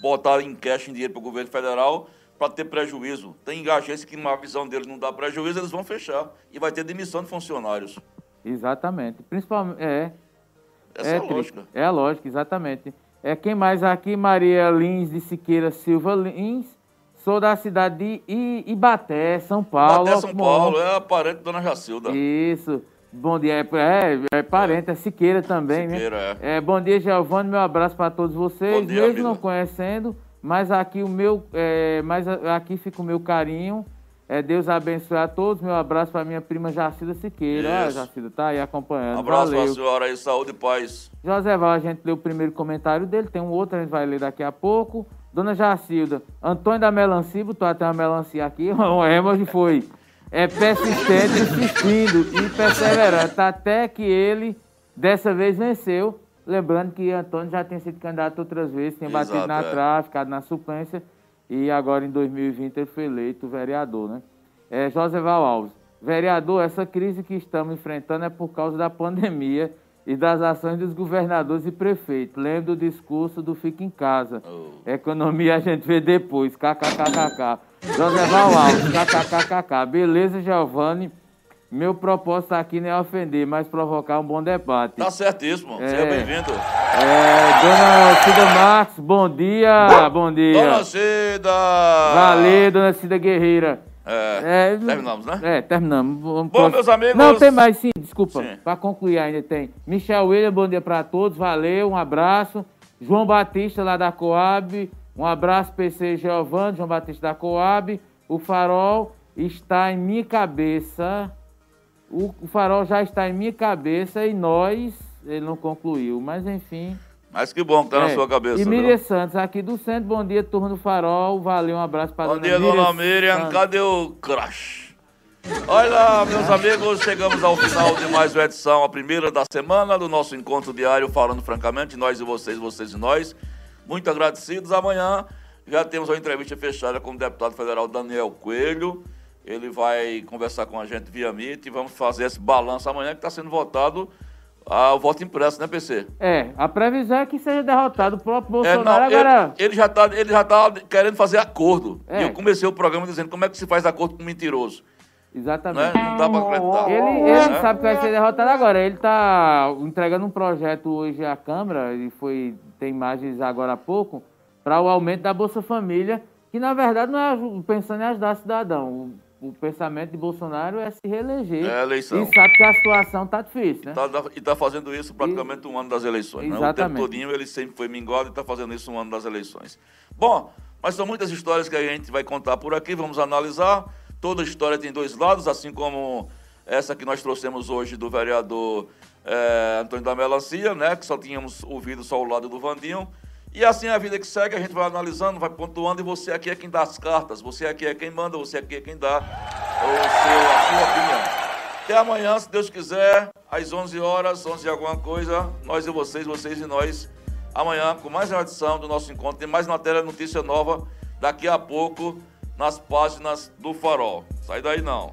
botar em cash em dinheiro para o governo federal para ter prejuízo. Tem agência que, na visão deles, não dá prejuízo, eles vão fechar. E vai ter demissão de funcionários. Exatamente. Principalmente, é. Essa é, a triste. lógica. É a lógica, exatamente. É quem mais aqui? Maria Lins de Siqueira Silva Lins. Sou da cidade de Ibaté, São Paulo. Até São Bom, Paulo, é parente da Dona Jacilda. Isso. Bom dia. É, é, é parente, é Siqueira também, Siqueira, né? É, bom dia, Giovanni. Meu abraço para todos vocês. Dia, Mesmo amigo. não conhecendo, mas aqui o meu, é, mas aqui fica o meu carinho. É, Deus abençoe a todos. Meu abraço para minha prima Jacilda Siqueira. Ah. Jacilda, tá aí acompanhando. Um abraço para a senhora aí, saúde e paz. José Val, a gente leu o primeiro comentário dele, tem um outro, a gente vai ler daqui a pouco. Dona Jacilda, Antônio da Melancia, botou até uma melancia aqui, o emoji foi. É persistente, insistindo e perseverante, até que ele, dessa vez, venceu. Lembrando que Antônio já tinha sido candidato outras vezes, tinha batido Exato, na é. trave, ficado na suplência, e agora em 2020 ele foi eleito vereador, né? É, José Val Alves, vereador, essa crise que estamos enfrentando é por causa da pandemia e das ações dos governadores e prefeitos. Lembra do discurso do Fica em Casa. Economia a gente vê depois. KKKKK. José Alves, KKKKK. Beleza, Giovanni? Meu propósito aqui não é ofender, mas provocar um bom debate. Tá certíssimo. Seja É. bem-vindo. É, dona Cida Marques, bom dia, bom dia. Dona Cida! Valeu, dona Cida Guerreira. É, terminamos, né? É, terminamos. Vamos Bom, meus amigos- Não, tem mais sim, desculpa. Para concluir ainda tem. Michel William, bom dia para todos, valeu, um abraço. João Batista lá da Coab, um abraço PC Giovanni, João Batista da Coab. O farol está em minha cabeça. O, o farol já está em minha cabeça e nós, ele não concluiu, mas enfim. Mas que bom que tá na É. sua cabeça. E viu? Miriam Santos, aqui do centro, bom dia, turma do farol, valeu, um abraço para Bom dia, dona Miriam. Santos. Cadê o crush? Olha lá, meus amigos, chegamos ao final de mais uma edição, a primeira da semana do nosso encontro diário, falando francamente, nós e vocês, vocês e nós. Muito agradecidos. Amanhã já temos uma entrevista fechada com o deputado federal Daniel Coelho. Ele vai conversar com a gente via Meet e vamos fazer esse balanço amanhã que está sendo votado ah, o voto impresso, né, PC? É, a previsão é que seja derrotado o próprio É, Bolsonaro não, agora. ele, ele já tá, ele já tá querendo fazer acordo. É. E eu comecei o programa dizendo como é que se faz acordo com um mentiroso. Exatamente. Né? Não dá pra acreditar. Ele, ele Né? sabe que vai ser derrotado agora. Ele está entregando um projeto hoje à Câmara, e foi, tem imagens agora há pouco, para o aumento da Bolsa Família, que na verdade não é pensando em ajudar cidadão. O pensamento de Bolsonaro é se reeleger. É a eleição. E sabe que a situação está difícil, né? Tá, e está fazendo isso praticamente e... um ano das eleições. Né? O tempo todinho ele sempre foi minguado e está fazendo isso um ano das eleições. Bom, mas são muitas histórias que a gente vai contar por aqui, vamos analisar. Toda história tem dois lados, assim como essa que nós trouxemos hoje do vereador é, Antônio da Melancia, né? Que só tínhamos ouvido só o lado do Vandinho. E assim a vida que segue, a gente vai analisando, vai pontuando, e você aqui é quem dá as cartas, você aqui é quem manda, você aqui é quem dá o seu, a sua opinião. Até amanhã, se Deus quiser, às 11 horas, 11 alguma coisa, nós e vocês, vocês e nós, amanhã, com mais uma edição do nosso encontro, tem mais matéria, notícia nova, daqui a pouco, nas páginas do Farol. Sai daí não.